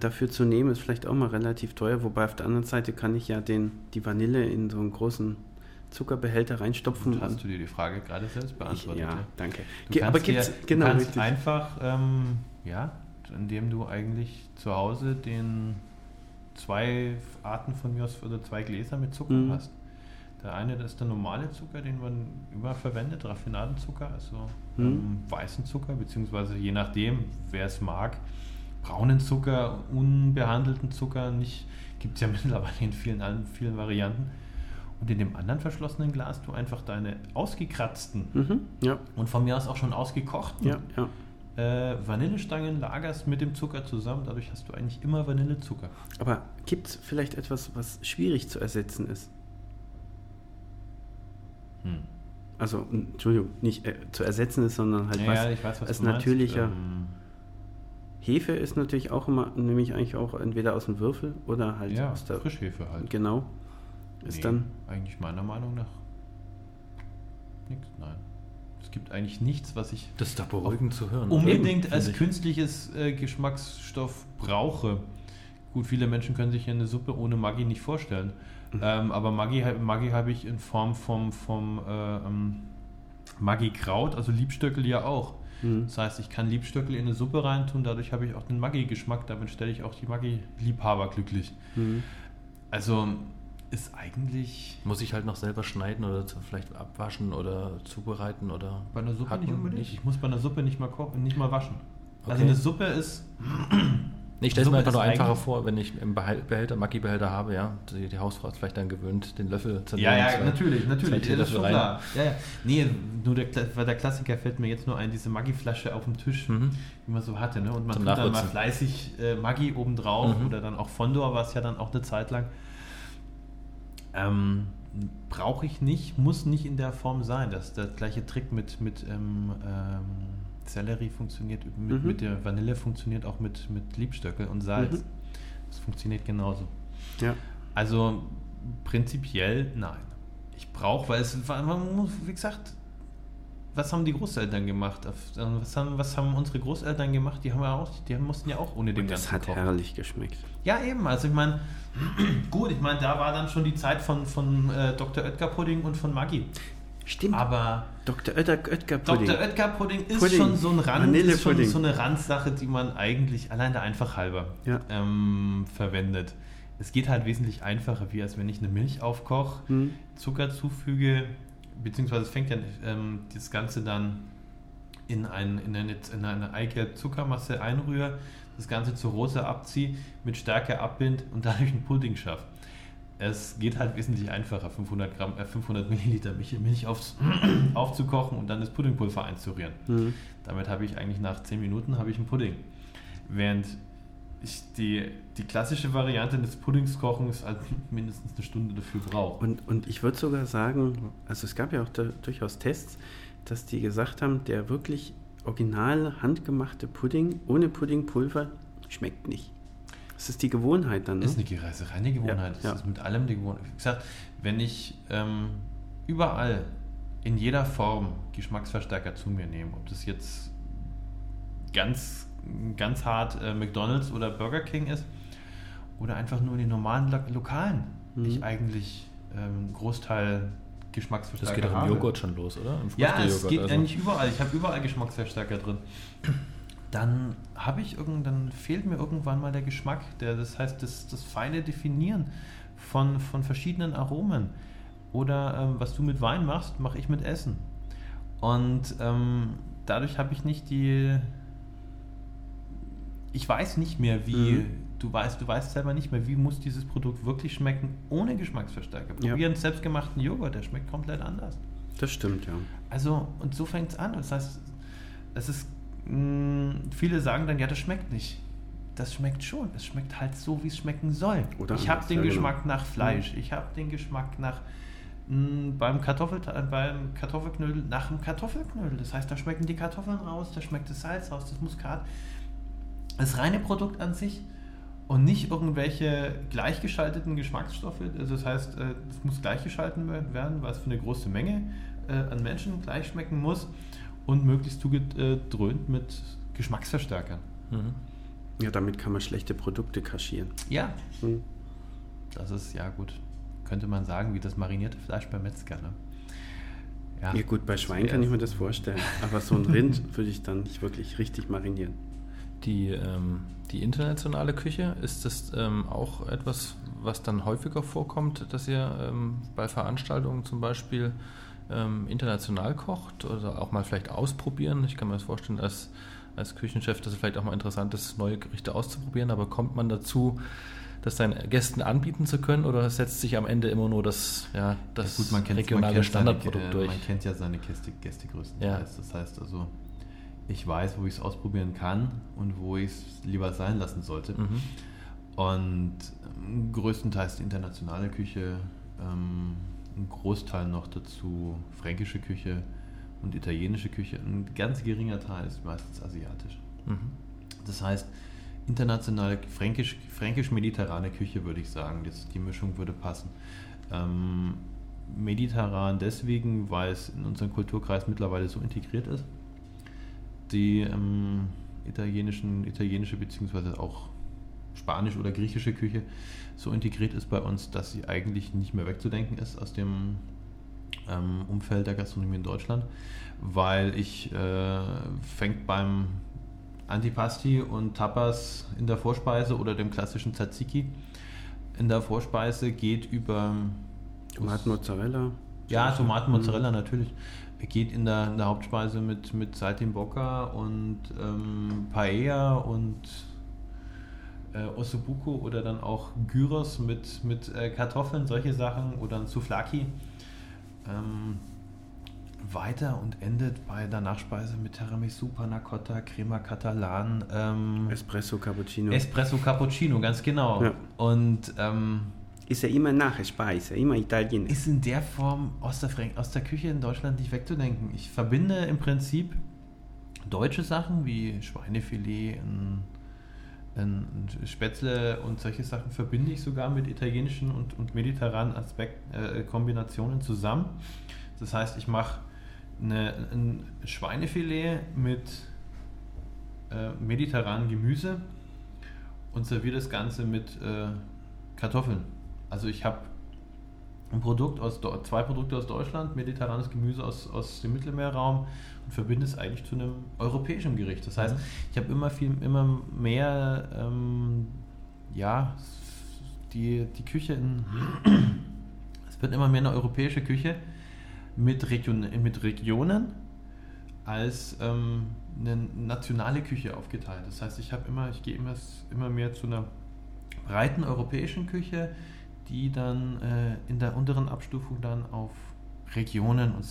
dafür zu nehmen, ist vielleicht auch mal relativ teuer, wobei auf der anderen Seite kann ich ja den, die Vanille in so einen großen Zuckerbehälter reinstopfen. Und hast du dir die Frage gerade selbst beantwortet? Ich, ja, danke. Du kannst, Aber gibt's, dir, genau, du kannst einfach, ähm, ja, indem du eigentlich zu Hause den zwei Arten von mir aus oder zwei Gläser mit Zucker mhm. hast. Der eine, das ist der normale Zucker, den man immer verwendet, Raffinadenzucker, also mhm. ähm, weißen Zucker, beziehungsweise je nachdem, wer es mag, braunen Zucker, unbehandelten Zucker, nicht, gibt es ja mittlerweile in vielen, vielen Varianten. Und in dem anderen verschlossenen Glas du einfach deine ausgekratzten mhm, ja. und von mir aus auch schon ausgekochten ja, ja äh, Vanillestangen lagerst mit dem Zucker zusammen. Dadurch hast du eigentlich immer Vanillezucker. Aber gibt es vielleicht etwas, was schwierig zu ersetzen ist? Hm. Also, Entschuldigung, nicht äh, zu ersetzen ist, sondern halt was, ja, weiß, was als natürlicher. Ähm, Hefe ist natürlich auch immer, nämlich eigentlich auch entweder aus dem Würfel oder halt aus der Frischhefe halt. Genau. Ist nee, dann eigentlich meiner Meinung nach nichts, nein gibt eigentlich nichts, was ich das ist doch beruhigend zu hören. unbedingt Eben, als ich. künstliches äh, Geschmacksstoff brauche. Gut, viele Menschen können sich eine Suppe ohne Maggi nicht vorstellen. Mhm. Ähm, aber Maggi, Maggi habe ich in Form vom, vom äh, ähm, Maggi-Kraut, also Liebstöckel ja auch. Mhm. Das heißt, ich kann Liebstöckel in eine Suppe reintun, dadurch habe ich auch den Maggi-Geschmack, damit stelle ich auch die Maggi-Liebhaber glücklich. Mhm. Also ist eigentlich. Muss ich halt noch selber schneiden oder vielleicht abwaschen oder zubereiten oder. Bei einer Suppe nicht unbedingt. Nicht. Ich muss bei einer Suppe nicht mal kochen, nicht mal waschen. Also okay. Also eine Suppe ist. Ich stelle es mir einfach nur einfacher vor, wenn ich im Behälter, Maggi-Behälter habe, ja. Die, die, Hausfrau ist vielleicht dann gewöhnt, den Löffel zu nehmen. Ja, ja, zwei, natürlich, natürlich. Ja, das ist schon rein. klar. Ja, ja. Nee, nur der, der Klassiker fällt mir jetzt nur ein, diese Maggi-Flasche auf dem Tisch, mhm. die man so hatte. Ne? Und man Zum tut dann mal fleißig äh, Maggi obendrauf mhm. oder dann auch Fondor, was ja dann auch eine Zeit lang. Ähm, Brauche ich nicht, muss nicht in der Form sein. Das der gleiche Trick mit, mit ähm, ähm, Sellerie funktioniert, mit, mhm. mit, der Vanille funktioniert auch mit, mit Liebstöckel und Salz. Mhm. Das funktioniert genauso. Ja. Also prinzipiell nein. Ich brauche, weil es, man muss, wie gesagt, was haben die Großeltern gemacht? Was haben, was haben unsere Großeltern gemacht? Die haben ja auch, die mussten ja auch ohne den ganzen Das hat kochen. herrlich geschmeckt. Ja, eben. Also ich meine, gut, ich meine, da war dann schon die Zeit von, von äh, Dr. Oetker Pudding und von Maggi. Stimmt. Aber Dr. Oetker Pudding. Dr. Oetker Pudding ist Pudding. schon so ein Rand, ist schon so eine Randsache, die man eigentlich allein der einfach halber ja. ähm, verwendet. Es geht halt wesentlich einfacher, wie als wenn ich eine Milch aufkoche, hm. Zucker zufüge, beziehungsweise es fängt ja ähm, das Ganze dann in, ein, in eine, in eine Eigelb-Zuckermasse einrühre, das Ganze zur Rose abziehe, mit Stärke abbind und dadurch einen Pudding schaffe. Es geht halt wesentlich einfacher, 500, Gramm, äh, 500 Milliliter Milch, Milch auf, aufzukochen und dann das Puddingpulver einzurühren. Mhm. Damit habe ich eigentlich nach 10 Minuten habe ich einen Pudding. Während ich die, die klassische Variante des Puddings kochen ist halt mindestens eine Stunde dafür braucht. Und, und ich würde sogar sagen, also es gab ja auch da, durchaus Tests, dass die gesagt haben, der wirklich original handgemachte Pudding ohne Puddingpulver schmeckt nicht. Das ist die Gewohnheit dann. Ne? Ist eine Reise, reine Gewohnheit. Ja, das ja. ist mit allem die Gewohnheit. Wie gesagt, wenn ich ähm, überall in jeder Form Geschmacksverstärker zu mir nehme, ob das jetzt ganz, ganz hart äh, McDonalds oder Burger King ist oder einfach nur in den normalen Lo Lokalen, mhm. ich eigentlich ähm, Großteil Geschmacksverstärker Das geht auch im Joghurt schon los, oder? ja, es geht also. eigentlich überall. Ich habe überall Geschmacksverstärker drin. Dann habe ich irgend, dann fehlt mir irgendwann mal der Geschmack. Der, das heißt, das, das feine Definieren von, von verschiedenen Aromen. Oder ähm, was du mit Wein machst, mache ich mit Essen. Und ähm, dadurch habe ich nicht die. Ich weiß nicht mehr, wie. Mhm. Du weißt, du weißt selber nicht mehr, wie muss dieses Produkt wirklich schmecken ohne Geschmacksverstärker. Probieren ja. einen selbstgemachten Joghurt, der schmeckt komplett anders. Das stimmt, ja. Also, und so fängt es an. Das heißt, es ist. Mh, hm, viele sagen dann, ja, das schmeckt nicht das schmeckt schon. Es schmeckt halt so, wie es schmecken soll. Oder ich habe den ja, Geschmack genau. nach Fleisch. Ich habe den Geschmack nach hm, beim, Kartoffel, beim Kartoffelknödel nach dem Kartoffelknödel. Das heißt, da schmecken die Kartoffeln raus, da schmeckt das Salz raus, das Muskat. Das reine Produkt an sich und nicht irgendwelche gleichgeschalteten Geschmacksstoffe. Also das heißt, äh, es muss gleichgeschalten werden, weil es für eine große Menge äh, an Menschen gleich schmecken muss und möglichst zugedröhnt mit Geschmacksverstärkern. Mhm. Ja, damit kann man schlechte Produkte kaschieren. Ja. Mhm. Das ist ja gut könnte man sagen, wie das marinierte Fleisch beim Metzger. Ne? Ja, ja, gut, bei Schwein kann ich mir das vorstellen. Aber so ein Rind würde ich dann nicht wirklich richtig marinieren. Die, ähm, die internationale Küche, ist das ähm, auch etwas, was dann häufiger vorkommt, dass ihr ähm, bei Veranstaltungen zum Beispiel ähm, international kocht oder auch mal vielleicht ausprobieren? Ich kann mir das vorstellen, als, als Küchenchef, dass es vielleicht auch mal interessant ist, neue Gerichte auszuprobieren, aber kommt man dazu, das deinen Gästen anbieten zu können oder setzt sich am Ende immer nur das, ja, das ja, gut, man kennt, regionale man Standardprodukt seine, äh, durch? Man kennt ja seine Gäste, Gästegrößen. Ja. Das heißt also, ich weiß, wo ich es ausprobieren kann und wo ich es lieber sein lassen sollte. Mhm. Und ähm, größtenteils die internationale Küche, ähm, ein Großteil noch dazu frränkische Küche und italienische Küche. Ein ganz geringer Teil ist meistens asiatisch. Mhm. Das heißt, internationale fränkisch, fränkisch-mediterrane Küche, würde ich sagen. Das, die Mischung würde passen. Ähm, mediterran deswegen, weil es in unserem Kulturkreis mittlerweile so integriert ist. Die ähm, italienischen, italienische bzw. auch spanische oder griechische Küche so integriert ist bei uns, dass sie eigentlich nicht mehr wegzudenken ist aus dem ähm, Umfeld der Gastronomie in Deutschland, weil ich äh, fängt beim Antipasti und Tapas in der Vorspeise oder dem klassischen Tzatziki in der Vorspeise geht über Tomatenmozzarella. Ja, Tomatenmozzarella mhm. natürlich. Geht in der, in der Hauptspeise mit, mit Saltimbocca und ähm, Paella und äh, Ossobuco oder dann auch Gyros mit, mit äh, Kartoffeln, solche Sachen oder ein Souflaki. Ähm, weiter und endet bei der Nachspeise mit Tiramisu, Panna Cotta, Crema Catalan. Ähm, Espresso Cappuccino. Espresso Cappuccino, ganz genau. Ja. Und ähm, ist ja immer Nachspeise, immer Italien. Ist in der Form aus der, aus der Küche in Deutschland nicht wegzudenken. Ich verbinde im Prinzip deutsche Sachen wie Schweinefilet, ein, ein Spätzle und solche Sachen verbinde ich sogar mit italienischen und, und mediterranen Aspekt, äh, Kombinationen zusammen. Das heißt, ich mache ein Schweinefilet mit äh, mediterranem Gemüse und serviere das Ganze mit äh, Kartoffeln. Also ich habe ein Produkt aus zwei Produkte aus Deutschland, mediterranes Gemüse aus, aus dem Mittelmeerraum und verbinde es eigentlich zu einem europäischen Gericht. Das heißt, mhm. ich habe immer viel, immer mehr, ähm, ja, die, die Küche in, es wird immer mehr eine europäische Küche mit, Region, mit Regionen als ähm, eine nationale Küche aufgeteilt. Das heißt, ich habe immer, ich gehe immer, immer mehr zu einer breiten europäischen Küche, die dann äh, in der unteren Abstufung dann auf Regionen und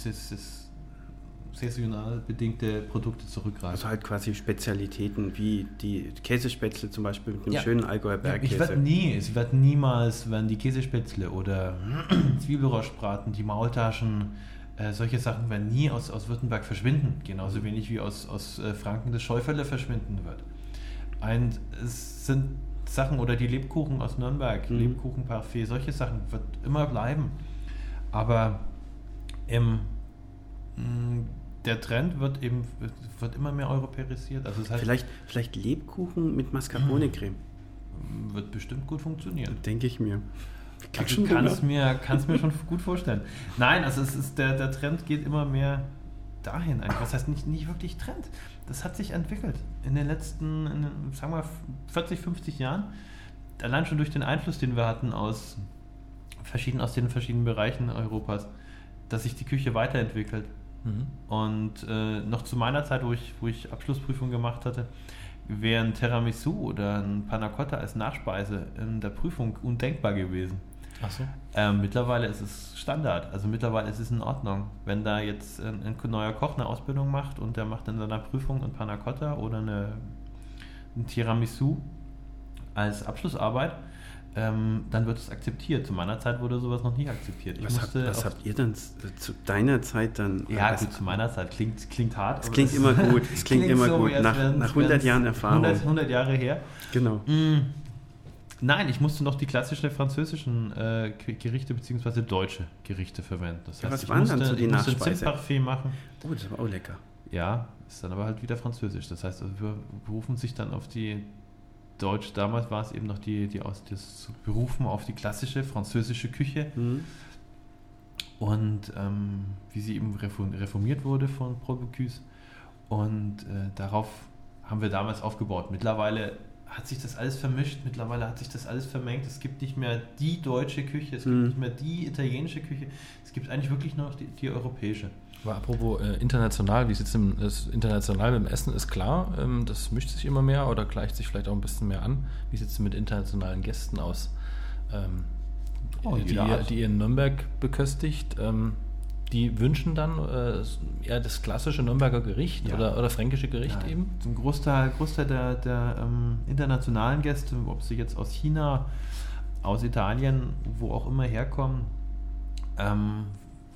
saisonal bedingte Produkte zurückgreifen. Also halt quasi Spezialitäten wie die Käsespätzle zum Beispiel mit einem Ja. schönen Allgäuer Ich Bergkäse. werde nie, es wird niemals, werden die Käsespätzle oder Zwiebelrostbraten, die Maultaschen, äh, solche Sachen werden nie aus, aus Württemberg verschwinden. Genauso wenig wie aus, aus äh, Franken das Schäuferle verschwinden wird. Ein, es sind Sachen oder die Lebkuchen aus Nürnberg, Mhm. Lebkuchenparfait, solche Sachen wird immer bleiben. Aber mh, der Trend wird eben wird immer mehr europäisiert. Also es heißt, vielleicht, vielleicht Lebkuchen mit Mascarpone-Creme, wird bestimmt gut funktionieren. denke ich mir. Krieg Also kannst mir, kannst mir schon gut vorstellen. Nein, also es ist der, der Trend geht immer mehr dahin. Was heißt nicht, nicht wirklich Trend? Das hat sich entwickelt in den letzten, in den, sagen wir, 40, 50 Jahren. Allein schon durch den Einfluss, den wir hatten aus, verschiedenen, aus den verschiedenen Bereichen Europas, dass sich die Küche weiterentwickelt. Mhm. Und äh, noch zu meiner Zeit, wo ich, wo ich Abschlussprüfung gemacht hatte, wäre ein Tiramisu oder ein Panna Cotta als Nachspeise in der Prüfung undenkbar gewesen. Ach so. Ähm, mittlerweile ist es Standard, also mittlerweile ist es in Ordnung. Wenn da jetzt ein, ein neuer Koch eine Ausbildung macht und der macht in seiner Prüfung ein Panna Cotta oder eine, ein Tiramisu als Abschlussarbeit, ähm, dann wird es akzeptiert. Zu meiner Zeit wurde sowas noch nie akzeptiert. Ich Was, habt, musste was habt ihr denn z- zu deiner Zeit dann? ja, gut, zu meiner Zeit klingt, klingt hart. Es klingt immer gut, es klingt immer so, gut. Nach- nach 100 wären's Jahren Erfahrung. 100, 100 Jahre her. Genau. Mm, Nein, ich musste noch die klassischen französischen äh, Ge- Gerichte bzw. deutsche Gerichte verwenden. Das Ja, was ich waren musste, dann so die ich musste? Zimtparfait machen. Oh, das war auch lecker. Ja, ist dann aber halt wieder französisch. Das heißt, also wir berufen sich dann auf die Deutsch, damals war es eben noch die, die aus das Berufen auf die klassische französische Küche Mhm. und ähm, wie sie eben reform- reformiert wurde von Paul Bocuse. Und äh, darauf haben wir damals aufgebaut. Mittlerweile hat sich das alles vermischt, mittlerweile hat sich das alles vermengt. Es gibt nicht mehr die deutsche Küche, es gibt Mhm. nicht mehr die italienische Küche, es gibt eigentlich wirklich nur noch die, die europäische. Aber apropos äh, international, wie sieht es international mit dem Essen? Ist klar, ähm, das mischt sich immer mehr oder gleicht sich vielleicht auch ein bisschen mehr an. Wie sieht es mit internationalen Gästen aus, ähm, Oh, die, ihr, Art. die ihr in Nürnberg beköstigt? Ähm, die wünschen dann äh, eher das klassische Nürnberger Gericht Ja. oder, oder fränkische Gericht Ja, eben? Ein Großteil, Großteil der, der ähm, internationalen Gäste, ob sie jetzt aus China, aus Italien, wo auch immer herkommen, ähm,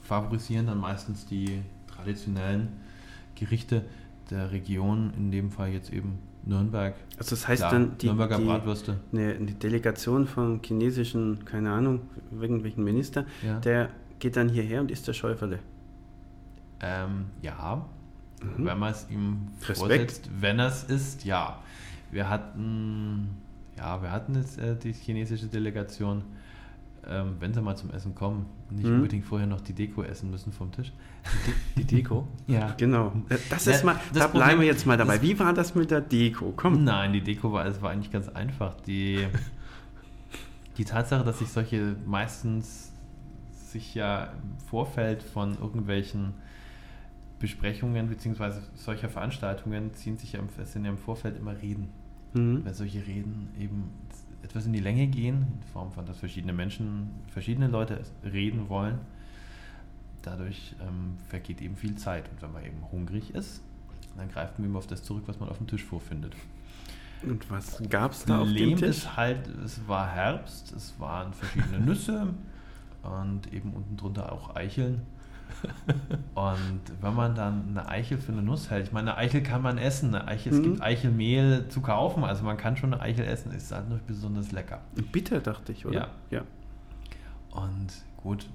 favorisieren dann meistens die traditionellen Gerichte der Region, in dem Fall jetzt eben Nürnberg. Also das heißt Klar, dann, die, Nürnberger die, Bratwürste. eine, eine Delegation von chinesischen, keine Ahnung, irgendwelchen Minister, Ja. der geht dann hierher und isst der Schäuferle. Ähm, ja, Mhm. wenn man es ihm Respekt. vorsetzt, wenn er es ist, ja. Wir hatten, ja, wir hatten jetzt äh, die chinesische Delegation, ähm, wenn sie mal zum Essen kommen, nicht Mhm. unbedingt vorher noch die Deko essen müssen vom Tisch. Die Deko? Ja. Genau. Äh, Das Ja, ist mal, das da bleiben Problem- wir jetzt mal dabei. Wie war das mit der Deko? Komm. Nein, die Deko war, es war eigentlich ganz einfach. Die, die Tatsache, dass sich solche meistens sich ja im Vorfeld von irgendwelchen Besprechungen bzw. solcher Veranstaltungen ziehen sich ja im, sind ja im Vorfeld immer Reden. Mhm. Weil solche Reden eben etwas in die Länge gehen, in Form von, dass verschiedene Menschen, verschiedene Leute reden wollen. Dadurch ähm, vergeht eben viel Zeit. Und wenn man eben hungrig ist, dann greift man eben auf das zurück, was man auf dem Tisch vorfindet. Und was gab es da auf dem Problem Tisch? ist halt, es war Herbst, es waren verschiedene Nüsse und eben unten drunter auch Eicheln. Und wenn man dann eine Eichel für eine Nuss hält, ich meine, eine Eichel kann man essen, eine Eichel, es Mhm. gibt Eichelmehl zu kaufen, also man kann schon eine Eichel essen, ist halt nicht besonders lecker. Bitter, dachte ich, oder? Ja. ja. Und gut,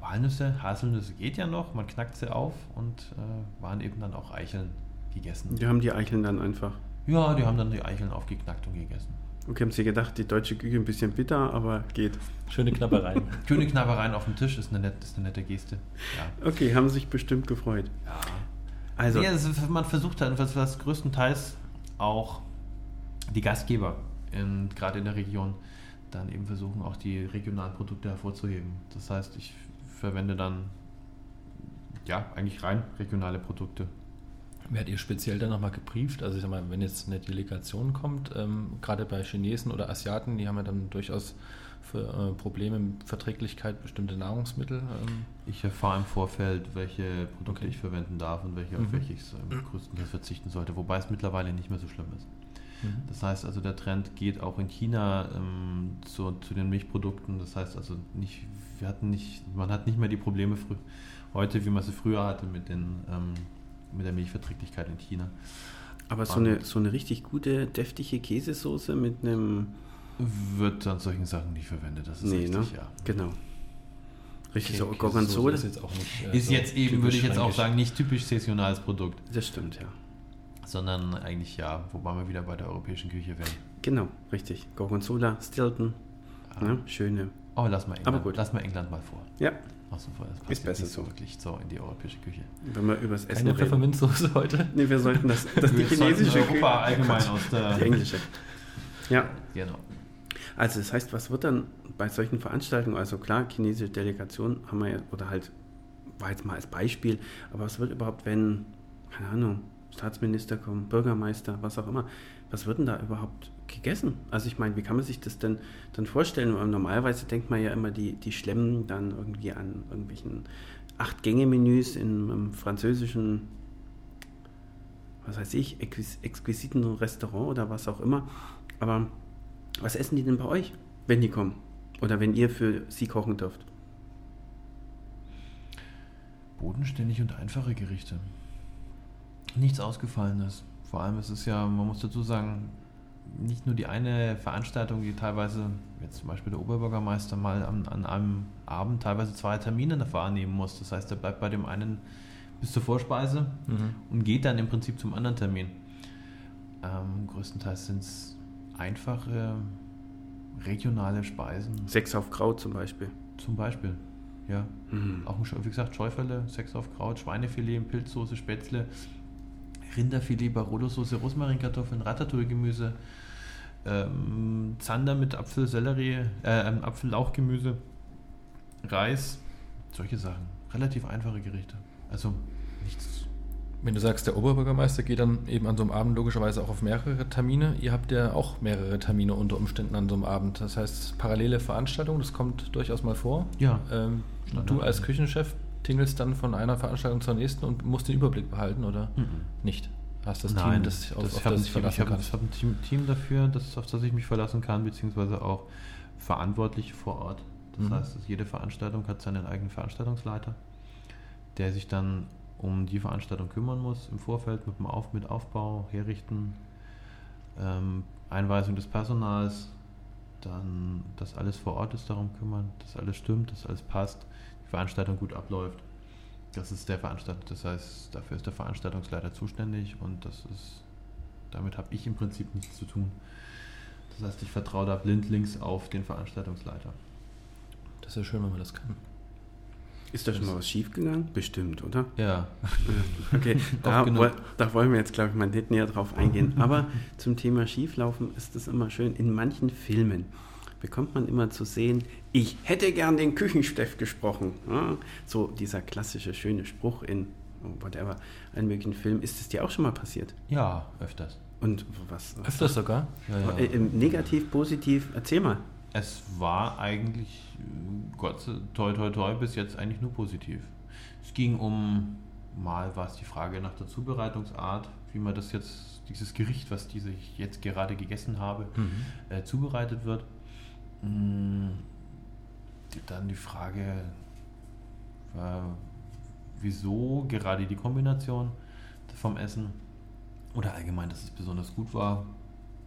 Walnüsse, Haselnüsse geht ja noch, man knackt sie auf und äh, waren eben dann auch Eicheln gegessen. Die haben die Eicheln dann einfach. Ja, die haben dann die Eicheln aufgeknackt und gegessen. Okay, haben sie gedacht, die deutsche Küche ein bisschen bitter, aber geht. Schöne Knappereien. Schöne Knabbereien auf dem Tisch ist eine, nett, ist eine nette Geste. Ja. Okay, haben sich bestimmt gefreut. ja. Also, Nee, ist- man versucht dann, was, was größtenteils auch die Gastgeber, in, gerade in der Region, dann eben versuchen, auch die regionalen Produkte hervorzuheben. Das heißt, ich verwende dann ja eigentlich rein regionale Produkte. Werdet ihr speziell dann nochmal gebrieft? Also ich sag mal, wenn jetzt eine Delegation kommt, ähm, gerade bei Chinesen oder Asiaten, die haben ja dann durchaus für äh, Probleme mit Verträglichkeit bestimmte Nahrungsmittel. Ähm. Ich erfahre im Vorfeld, welche Produkte okay. ich verwenden darf und welche, mhm. auf welche ich ähm, größtenteils verzichten sollte, wobei es mittlerweile nicht mehr so schlimm ist. Mhm. Das heißt also, der Trend geht auch in China ähm, zu, zu den Milchprodukten. Das heißt also, nicht, wir hatten nicht, man hat nicht mehr die Probleme früh, heute, wie man sie früher hatte mit den ähm, mit der Milchverträglichkeit in China. Aber so eine, so eine richtig gute, deftige Käsesoße mit einem. Wird an solchen Sachen nicht verwendet, das ist nee, richtig, ne? ja. Genau. Richtig, okay, so Gorgonzola. Ist jetzt, auch nicht, äh, ist so jetzt eben, würde ich jetzt auch sagen, nicht typisch saisonales Produkt. Das stimmt, ja. Sondern eigentlich ja, wobei wir wieder bei der europäischen Küche wären. Genau, richtig. Gorgonzola, Stilton, ah. ne? schöne. Oh, lass mal England, Aber gut. lass mal England mal vor. Ja. Ach so, das passt ist besser so. wirklich so in die europäische Küche. Wenn wir über das Essen Keine Pfefferminzsoße heute? Nee, wir sollten das, das die chinesische Europa Küche. allgemein aus der... Die englische. Ja. Genau. Also das heißt, was wird dann bei solchen Veranstaltungen, also klar, chinesische Delegation haben wir ja, oder halt, war jetzt mal als Beispiel, aber was wird überhaupt, wenn, keine Ahnung, Staatsminister kommen, Bürgermeister, was auch immer, was wird denn da überhaupt gegessen? Also ich meine, wie kann man sich das denn dann vorstellen? Normalerweise denkt man ja immer, die, die schlemmen dann irgendwie an irgendwelchen Acht-Gänge-Menüs in einem französischen, was weiß ich, exquis exquisiten Restaurant oder was auch immer. Aber was essen die denn bei euch, wenn die kommen? Oder wenn ihr für sie kochen dürft? Bodenständig und einfache Gerichte. Nichts Ausgefallenes. Vor allem ist es ja, man muss dazu sagen, nicht nur die eine Veranstaltung, die teilweise, jetzt zum Beispiel der Oberbürgermeister mal an, an einem Abend teilweise zwei Termine wahrnehmen muss. Das heißt, er bleibt bei dem einen bis zur Vorspeise mhm. und geht dann im Prinzip zum anderen Termin. Ähm, größtenteils sind es einfache regionale Speisen. Sechs auf Kraut zum Beispiel. Zum Beispiel, ja. Mhm. Auch, wie gesagt, Schäufele, Sechs auf Kraut, Schweinefilet, Pilzsoße, Spätzle, Rinderfilet, Barolo-Soße, Rosmarinkartoffeln, Ratatouille-Gemüse, ähm, Zander mit Apfel, Sellerie, äh, ähm, Apfel-Lauchgemüse, Reis, solche Sachen. Relativ einfache Gerichte. Also nichts. Wenn du sagst, der Oberbürgermeister geht dann eben an so einem Abend logischerweise auch auf mehrere Termine. Ihr habt ja auch mehrere Termine unter Umständen an so einem Abend. Das heißt, parallele Veranstaltungen, das kommt durchaus mal vor. Ja. Ähm, du als Küchenchef tingelst dann von einer Veranstaltung zur nächsten und musst den Überblick behalten oder mhm. nicht? Hast das Nein, Team, das, auf, das, auf das ich verlassen ich habe, Ich habe ein Team, Team, dafür, das, auf das ich mich verlassen kann, beziehungsweise auch Verantwortliche vor Ort. Das mhm. heißt, jede Veranstaltung hat seinen eigenen Veranstaltungsleiter, der sich dann um die Veranstaltung kümmern muss, im Vorfeld mit dem Auf, mit Aufbau, Herrichten, ähm, Einweisung des Personals, dann, dass alles vor Ort ist, darum kümmern, dass alles stimmt, dass alles passt, die Veranstaltung gut abläuft. Das ist der Veranstalter, das heißt, dafür ist der Veranstaltungsleiter zuständig und das ist, damit habe ich im Prinzip nichts zu tun. Das heißt, ich vertraue da blindlings auf den Veranstaltungsleiter. Das ist ja schön, wenn man das kann. Ist da schon mal was schiefgegangen? Bestimmt, oder? Ja. Okay, da, da, wollen wir jetzt, glaube ich, mal nicht näher drauf eingehen. Aber zum Thema Schieflaufen ist es immer schön. In manchen Filmen bekommt man immer zu sehen, ich hätte gern den Küchenchef gesprochen. Ja, so dieser klassische schöne Spruch in whatever, einen möglichen Film. Ist es dir auch schon mal passiert? Ja, öfters. Und was? Öfters sogar? Ja, ja. Äh, negativ, positiv? Erzähl mal. Es war eigentlich, Gott toi toi toi, bis jetzt eigentlich nur positiv. Es ging um, mal war es die Frage nach der Zubereitungsart, wie man das jetzt, dieses Gericht, was diese ich jetzt gerade gegessen habe, mhm. äh, zubereitet wird. Mm, dann die Frage, war, wieso gerade die Kombination vom Essen oder allgemein, dass es besonders gut war.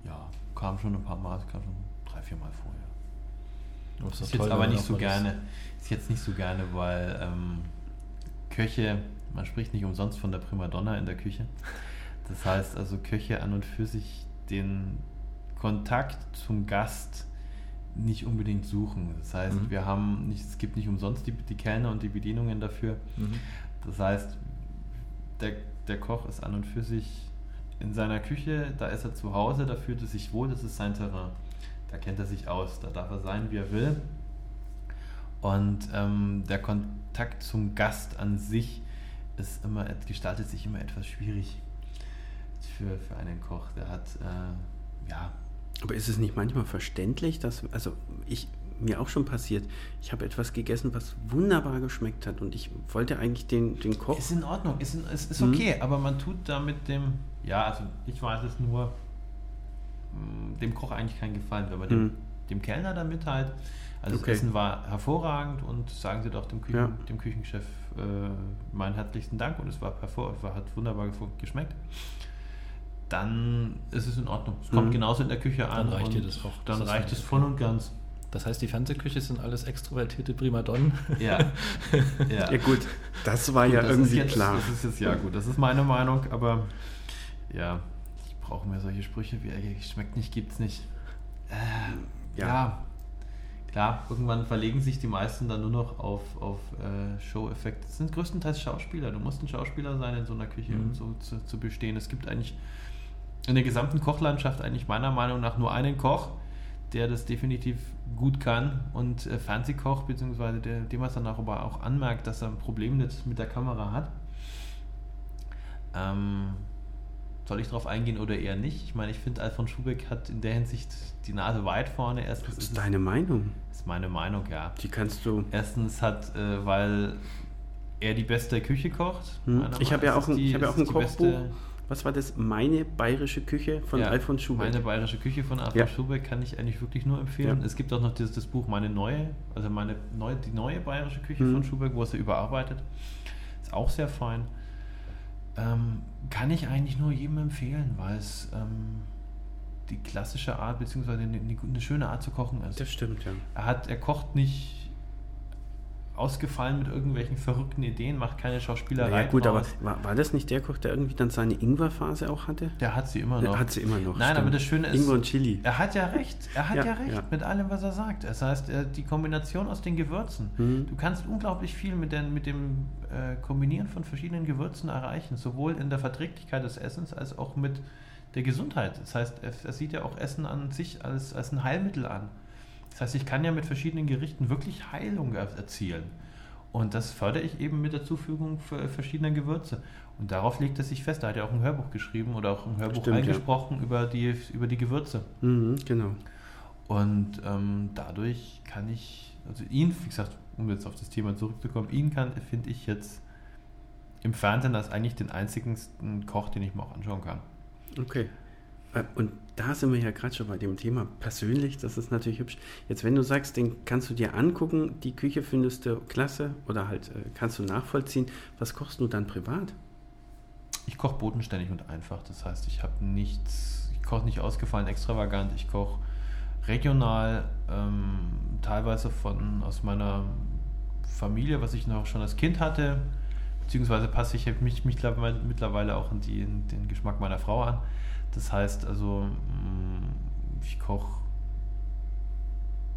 Ja, kam schon ein paar Mal, kam schon drei, vier Mal vorher. Das ist, jetzt aber nicht so gerne, ist jetzt nicht so gerne, weil ähm, Köche, man spricht nicht umsonst von der Primadonna in der Küche. Das heißt also Köche an und für sich den Kontakt zum Gast nicht unbedingt suchen. Das heißt, mhm. wir haben nicht, es gibt nicht umsonst die, die Kellner und die Bedienungen dafür. Mhm. Das heißt, der, der Koch ist an und für sich in seiner Küche, da ist er zu Hause, da fühlt er sich wohl, das ist sein Terrain. Da kennt er sich aus, da darf er sein, wie er will. Und ähm, der Kontakt zum Gast an sich ist immer, gestaltet sich immer etwas schwierig. für, für einen Koch. Der hat, äh, ja. Aber ist es nicht manchmal verständlich, dass, also ich, mir auch schon passiert, ich habe etwas gegessen, was wunderbar geschmeckt hat und ich wollte eigentlich den, den Koch. Ist in Ordnung, ist, in, ist, ist okay, mhm. aber man tut da mit dem, ja, also ich weiß es nur, mm, dem Koch eigentlich keinen Gefallen, aber dem, mhm. dem Kellner damit halt. Also okay. das Essen war hervorragend und sagen Sie doch dem, Küchen, ja. dem Küchenchef äh, meinen herzlichsten Dank und es war hervor, hat wunderbar geschmeckt dann ist es in Ordnung. Es kommt mhm. genauso in der Küche an. Dann reicht dir das auch. Dann das reicht es voll und ganz. Das heißt, die Fernsehküche sind alles extrovertierte Primadonnen. Ja. ja. ja, gut. Das war gut, ja das irgendwie jetzt, klar. Das ist jetzt ja gut. Das ist meine Meinung, aber ja, ich brauche mir solche Sprüche wie schmeckt nicht, gibt's nicht. Äh, ja. ja. Klar, irgendwann verlegen sich die meisten dann nur noch auf, auf äh, Show-Effekte. Das sind größtenteils Schauspieler. Du musst ein Schauspieler sein in so einer Küche, mhm. um so zu, zu bestehen. Es gibt eigentlich in der gesamten Kochlandschaft eigentlich meiner Meinung nach nur einen Koch, der das definitiv gut kann und äh, Fernsehkoch, beziehungsweise der, dem man dann auch aber auch anmerkt, dass er ein Problem mit, mit der Kamera hat. Ähm, soll ich darauf eingehen oder eher nicht? Ich meine, ich finde, Alfons Schubeck hat in der Hinsicht die Nase weit vorne. Erstens das ist deine Meinung. Das ist meine Meinung, ja. Die kannst du. Erstens hat, äh, weil er die beste Küche kocht. Hm. Ich habe ja auch ein, ich hab ja auch ein Kochbuch. Beste, was war das? Meine bayerische Küche von ja, Alfons Schubeck. Meine bayerische Küche von Alfons ja. Schubeck kann ich eigentlich wirklich nur empfehlen. Ja. Es gibt auch noch dieses, das Buch Meine neue, also meine neue, die neue bayerische Küche mhm. von Schubeck, wo er sie überarbeitet. Ist auch sehr fein. Ähm, kann ich eigentlich nur jedem empfehlen, weil es ähm, die klassische Art, beziehungsweise eine, eine, schöne Art zu kochen ist. Das stimmt, ja. Er, hat, er kocht nicht ausgefallen mit irgendwelchen verrückten Ideen, macht keine Schauspielerei. Ja, gut, draus. aber war, war, das nicht der Koch, der irgendwie dann seine Ingwer-Phase auch hatte? Der hat sie immer noch. Der hat sie immer noch. Nein, stimmt. aber das Schöne ist. Ingwer und Chili. Er hat ja recht. Er hat ja, ja recht ja. mit allem, was er sagt. Das heißt, die Kombination aus den Gewürzen. Mhm. Du kannst unglaublich viel mit, den, mit dem äh, Kombinieren von verschiedenen Gewürzen erreichen, sowohl in der Verträglichkeit des Essens als auch mit der Gesundheit. Das heißt, er, er sieht ja auch Essen an sich als, als ein Heilmittel an. Das heißt, ich kann ja mit verschiedenen Gerichten wirklich Heilung erzielen. Und das fördere ich eben mit der Zufügung verschiedener Gewürze. Und darauf legt es sich fest. Da hat er auch ein Hörbuch geschrieben oder auch ein Hörbuch Stimmt, eingesprochen ja. über, die, über die Gewürze. Mhm, genau. Und ähm, dadurch kann ich, also ihn, wie gesagt, um jetzt auf das Thema zurückzukommen, ihn kann, finde ich jetzt im Fernsehen als eigentlich den einzigen Koch, den ich mir auch anschauen kann. Okay. Äh, und da sind wir ja gerade schon bei dem Thema persönlich, das ist natürlich hübsch. Jetzt, wenn du sagst, den kannst du dir angucken, die Küche findest du klasse oder halt äh, kannst du nachvollziehen, was kochst du dann privat? Ich koche bodenständig und einfach. Das heißt, ich habe nichts, ich koche nicht ausgefallen, extravagant, ich koche regional, ähm, teilweise von aus meiner Familie, was ich noch schon als Kind hatte, beziehungsweise passe ich mich mittlerweile auch in, die, in den Geschmack meiner Frau an. Das heißt also, mm, ich koche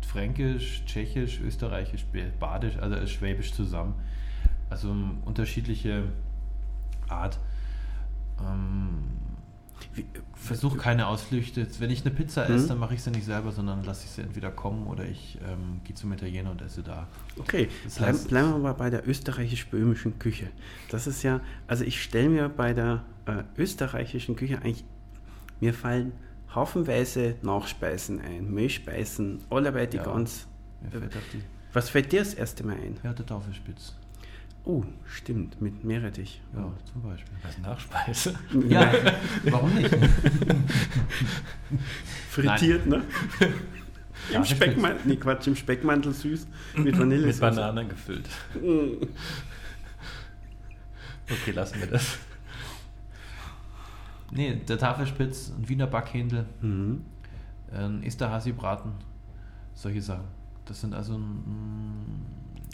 Fränkisch, Tschechisch, Österreichisch, Badisch, also Schwäbisch zusammen. Also unterschiedliche Art. Ähm, Versuche keine Ausflüchte. Wenn ich eine Pizza esse, mhm. dann mache ich sie nicht selber, sondern lasse ich sie entweder kommen oder ich ähm, gehe zum Italiener und esse da. Okay, das heißt, bleiben wir mal bei der österreichisch-böhmischen Küche. Das ist ja, also ich stelle mir bei der äh, österreichischen Küche eigentlich mir fallen haufenweise Nachspeisen ein, Milchspeisen, allerweil die ja, ganz. Die Was fällt dir das erste Mal ein? Ja, der Tafelspitz. Oh, stimmt, mit Meerrettich. Ja, zum Beispiel. Als Nachspeise? Ja, warum nicht? Frittiert, Nein. ne? Im Speckmantel, nee, Quatsch, im Speckmantel süß mit Vanille. Mit Bananen gefüllt. Mm. okay, lassen wir das. Nee, der Tafelspitz, ein Wiener Backhändel, mhm. ein Esterhazy-Braten, solche Sachen. Das sind also ein,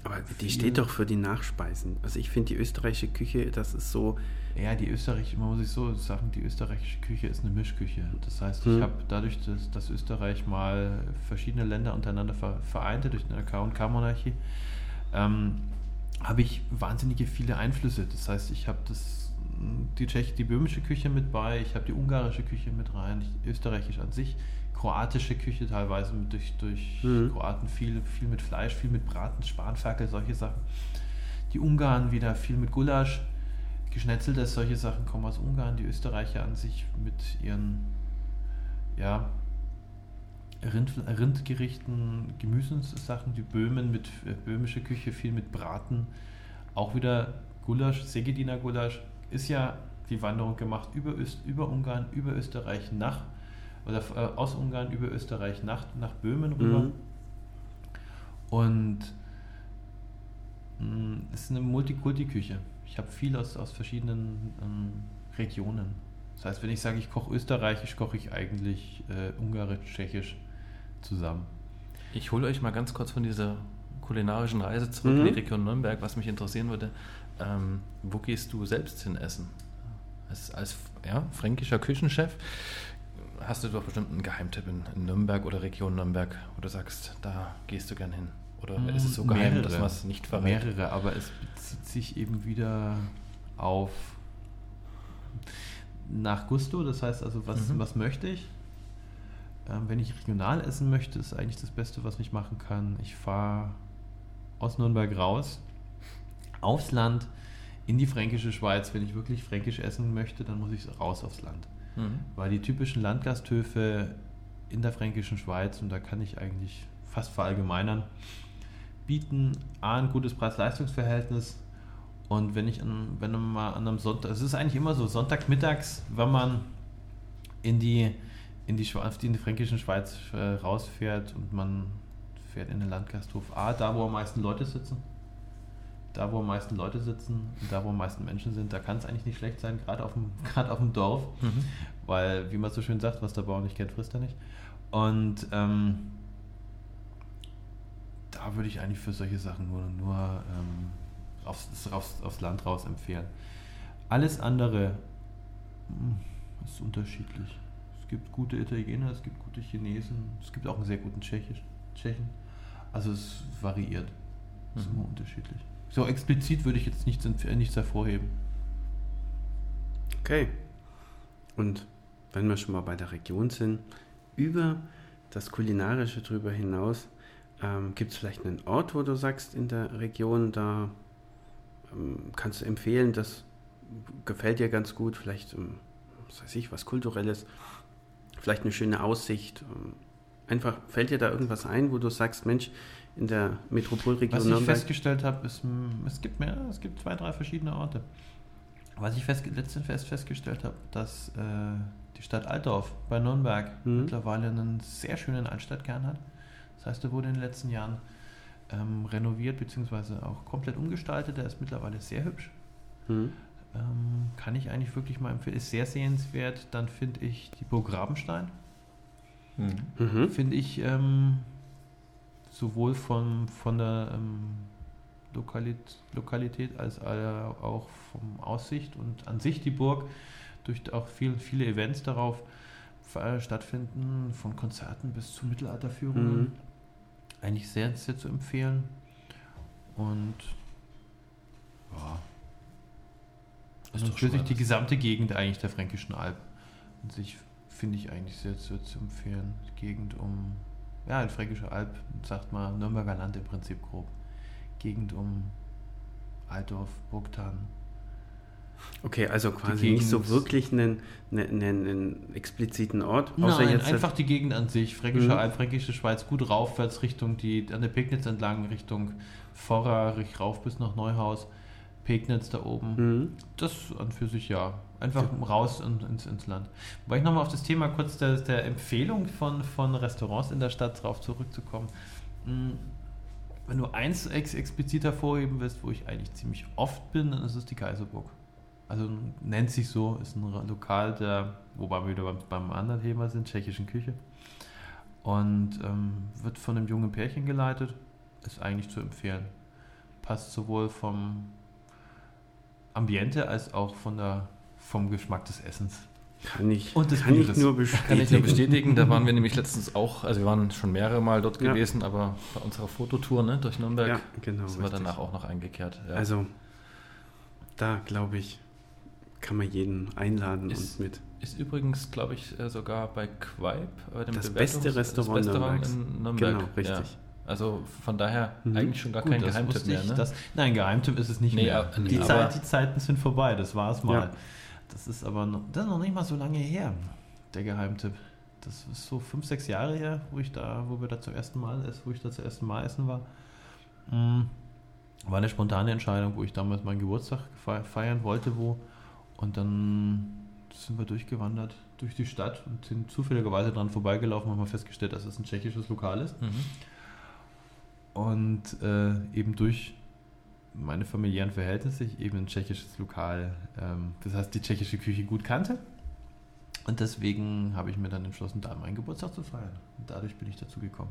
aber die steht doch für die Nachspeisen. Also ich finde die österreichische Küche, das ist so. Ja, die österreichische, man muss sich so sagen, die österreichische Küche ist eine Mischküche. Das heißt, ich hm. habe dadurch, dass, dass, Österreich mal verschiedene Länder untereinander vereinte durch eine K&K-Monarchie, ähm, habe ich wahnsinnige viele Einflüsse. Das heißt, ich habe das die Tschech, die böhmische Küche mit bei, ich habe die ungarische Küche mit rein, österreichisch an sich, kroatische Küche teilweise mit, durch, durch mhm. Kroaten viel, viel mit Fleisch, viel mit Braten, Spanferkel, solche Sachen. Die Ungarn wieder viel mit Gulasch, Geschnetzeltes, solche Sachen kommen aus Ungarn. Die Österreicher an sich mit ihren ja, Rind, Rindgerichten, Gemüsesachen, die Böhmen mit äh, böhmische Küche, viel mit Braten. Auch wieder Gulasch, Segediner Gulasch, ist ja die Wanderung gemacht über, Öst, über Ungarn, über Österreich nach, oder äh, aus Ungarn über Österreich nach, nach Böhmen rüber. Mhm. Und mm, es ist eine Multikulti-Küche. Ich habe viel aus, aus verschiedenen ähm, Regionen. Das heißt, wenn ich sage, ich koche österreichisch, koche ich eigentlich äh, ungarisch, tschechisch zusammen. Ich hole euch mal ganz kurz von dieser kulinarischen Reise zurück mhm. in die Region Nürnberg, was mich interessieren würde. Ähm, wo gehst du selbst hin essen? Als, als ja, fränkischer Küchenchef hast du doch bestimmt einen Geheimtipp in, in, Nürnberg oder Region Nürnberg, wo du sagst, da gehst du gern hin. Oder mm, ist es so geheim, mehrere, dass man es nicht verrät? Mehrere, aber es bezieht sich eben wieder auf nach Gusto, das heißt also, was, mhm. was möchte ich? Ähm, wenn ich regional essen möchte, ist eigentlich das Beste, was ich machen kann. Ich fahre aus Nürnberg raus, aufs Land, in die fränkische Schweiz. Wenn ich wirklich fränkisch essen möchte, dann muss ich raus aufs Land. Mhm. Weil die typischen Landgasthöfe in der fränkischen Schweiz, und da kann ich eigentlich fast verallgemeinern, bieten A, ein gutes Preis-Leistungs-Verhältnis. Und wenn ich an, wenn man mal an einem Sonntag, es ist eigentlich immer so, Sonntagmittags, wenn man in die, in die, in die fränkischen Schweiz äh, rausfährt und man fährt in den Landgasthof A, da wo am meisten Leute sitzen, da wo am meisten Leute sitzen und da wo am meisten Menschen sind, da kann es eigentlich nicht schlecht sein, gerade auf dem, auf dem Dorf, mhm. weil, wie man so schön sagt, was der Bauer nicht kennt, frisst er nicht. Und ähm, da würde ich eigentlich für solche Sachen nur, nur ähm, aufs, aufs, aufs Land raus empfehlen. Alles andere hm, ist unterschiedlich. Es gibt gute Italiener, es gibt gute Chinesen, es gibt auch einen sehr guten Tschechisch, Tschechen. Also es variiert. Es ist mhm. immer unterschiedlich. So explizit würde ich jetzt nichts, nichts hervorheben. Okay. Und wenn wir schon mal bei der Region sind, über das Kulinarische drüber hinaus, ähm, gibt es vielleicht einen Ort, wo du sagst, in der Region, da ähm, kannst du empfehlen, das gefällt dir ganz gut, vielleicht, ähm, was weiß ich, was Kulturelles, vielleicht eine schöne Aussicht. Ähm, einfach fällt dir da irgendwas ein, wo du sagst, Mensch, in der Metropolregion Was ich Nürnberg. festgestellt habe, ist, es gibt mehr, es gibt zwei, drei verschiedene Orte. Was ich fest, letztens fest festgestellt habe, dass äh, die Stadt Altdorf bei Nürnberg mhm. mittlerweile einen sehr schönen Altstadtkern hat. Das heißt, der wurde in den letzten Jahren ähm, renoviert bzw. auch komplett umgestaltet. Der ist mittlerweile sehr hübsch. Mhm. Ähm, kann ich eigentlich wirklich mal empfehlen. Ist sehr sehenswert. Dann finde ich die Burg Rabenstein. Mhm. mhm. Finde ich ähm, sowohl von, von der ähm, Lokalit Lokalität als auch vom Aussicht und an sich die Burg durch auch viel, viele Events darauf stattfinden, von Konzerten bis zu Mittelalterführungen. Mhm. Eigentlich sehr, sehr zu empfehlen. Und ja. Und natürlich die gesamte Gegend eigentlich der Fränkischen Alb. Und sich finde ich eigentlich sehr, sehr zu empfehlen. Die Gegend um ja, in Fränkischer Alb, sagt man Nürnberger Land im Prinzip grob. Gegend um Altdorf, Burgtan. Okay, also quasi nicht so wirklich einen, einen, einen expliziten Ort. Außer Nein, jetzt einfach die Gegend an sich. Fränkische mhm. Alb, Fränkische Schweiz, gut raufwärts Richtung die, an der Pegnitz entlang, Richtung Vorra, rauf bis nach Neuhaus. Pegnitz da oben. Mhm. Das an für sich ja. Einfach ja. raus in, ins, ins Land. Wobei ich nochmal auf das Thema kurz der, der Empfehlung von, von Restaurants in der Stadt drauf zurückzukommen. Hm, wenn du eins ex explizit hervorheben willst, wo ich eigentlich ziemlich oft bin, dann ist es die Kaiserburg. Also nennt sich so, ist ein Lokal, der, wobei wir wieder beim, beim anderen Thema sind, tschechischen Küche. Und ähm, wird von einem jungen Pärchen geleitet. Ist eigentlich zu empfehlen. Passt sowohl vom Ambiente als auch von der, vom Geschmack des Essens. Kann ich, und kann ich, nur bestätigen. Kann ich nur bestätigen. Da waren wir nämlich letztens auch, also wir waren schon mehrere Mal dort ja. gewesen, aber bei unserer Fototour ne, durch Nürnberg ja, genau, sind wir danach auch noch eingekehrt. Ja. Also da glaube ich, kann man jeden einladen ist, und mit. Ist übrigens, glaube ich, äh, sogar bei Quaip, bei dem das beste Restaurant, das beste Nürnbergs. in Nürnberg. Genau, richtig. Also von daher Mhm. eigentlich schon gar Gut, kein das Geheimtipp mehr. Ne? das- nein, Geheimtipp ist es nicht Nee, mehr. aber- die, aber- Zeit, die Zeiten sind vorbei, das war es mal. Ja. Das ist aber noch, das ist noch nicht mal so lange her, der Geheimtipp. Das ist so fünf, sechs Jahre her, wo ich da, wo wir da zum ersten Mal essen, wo ich da zum ersten Mal essen war. Mm, War eine spontane Entscheidung, wo ich damals meinen Geburtstag fe- feiern wollte, wo. Und dann sind wir durchgewandert durch die Stadt und sind zufälligerweise dran vorbeigelaufen und haben festgestellt, dass es ein tschechisches Lokal ist. Mhm. Und äh, eben durch meine familiären Verhältnisse, ich eben ein tschechisches Lokal, ähm, das heißt die tschechische Küche gut kannte. Und deswegen habe ich mir dann entschlossen, da meinen Geburtstag zu feiern. Und dadurch bin ich dazu gekommen.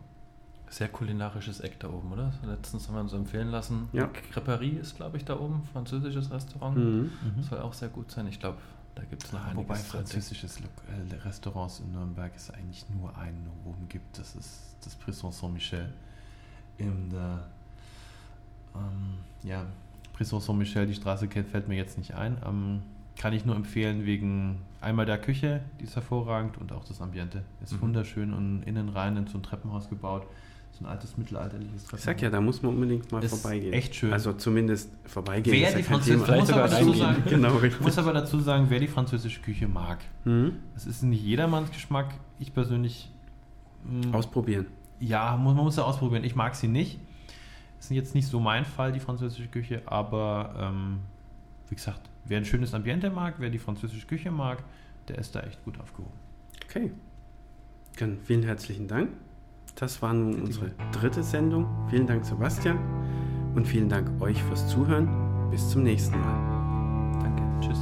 Sehr kulinarisches Eck da oben, oder? Letztens haben wir uns empfehlen lassen. Ja. Creperie ist, glaube ich, da oben, französisches Restaurant. Mhm. Soll auch sehr gut sein. Ich glaube, da gibt es noch Ah, wobei französisches äh, Restaurants in Nürnberg es eigentlich nur einen oben gibt. Das ist das Prison Saint-Michel. In der ähm, ja, Prison Saint-Michel, die Straße kennt, fällt mir jetzt nicht ein. Ähm, kann ich nur empfehlen wegen einmal der Küche, die ist hervorragend und auch das Ambiente. Ist Mhm. wunderschön und innen rein in so ein Treppenhaus gebaut. So ein altes mittelalterliches Treppenhaus. Ich sag ja, da muss man unbedingt mal Ist vorbeigehen. echt schön. Also zumindest vorbeigehen. Wer die Französische, muss aber dazu sagen, Genau, richtig. muss aber dazu sagen, wer die französische Küche mag. Mhm. Es ist nicht jedermanns Geschmack. Ich persönlich. mh, Ausprobieren. Ja, muss, man muss ja ausprobieren. Ich mag sie nicht. Ist jetzt nicht so mein Fall, die französische Küche, aber ähm, wie gesagt, wer ein schönes Ambiente mag, wer die französische Küche mag, der ist da echt gut aufgehoben. Okay. Dann vielen herzlichen Dank. Das war nun unsere dritte Sendung. Vielen Dank, Sebastian. Und vielen Dank euch fürs Zuhören. Bis zum nächsten Mal. Danke. Tschüss.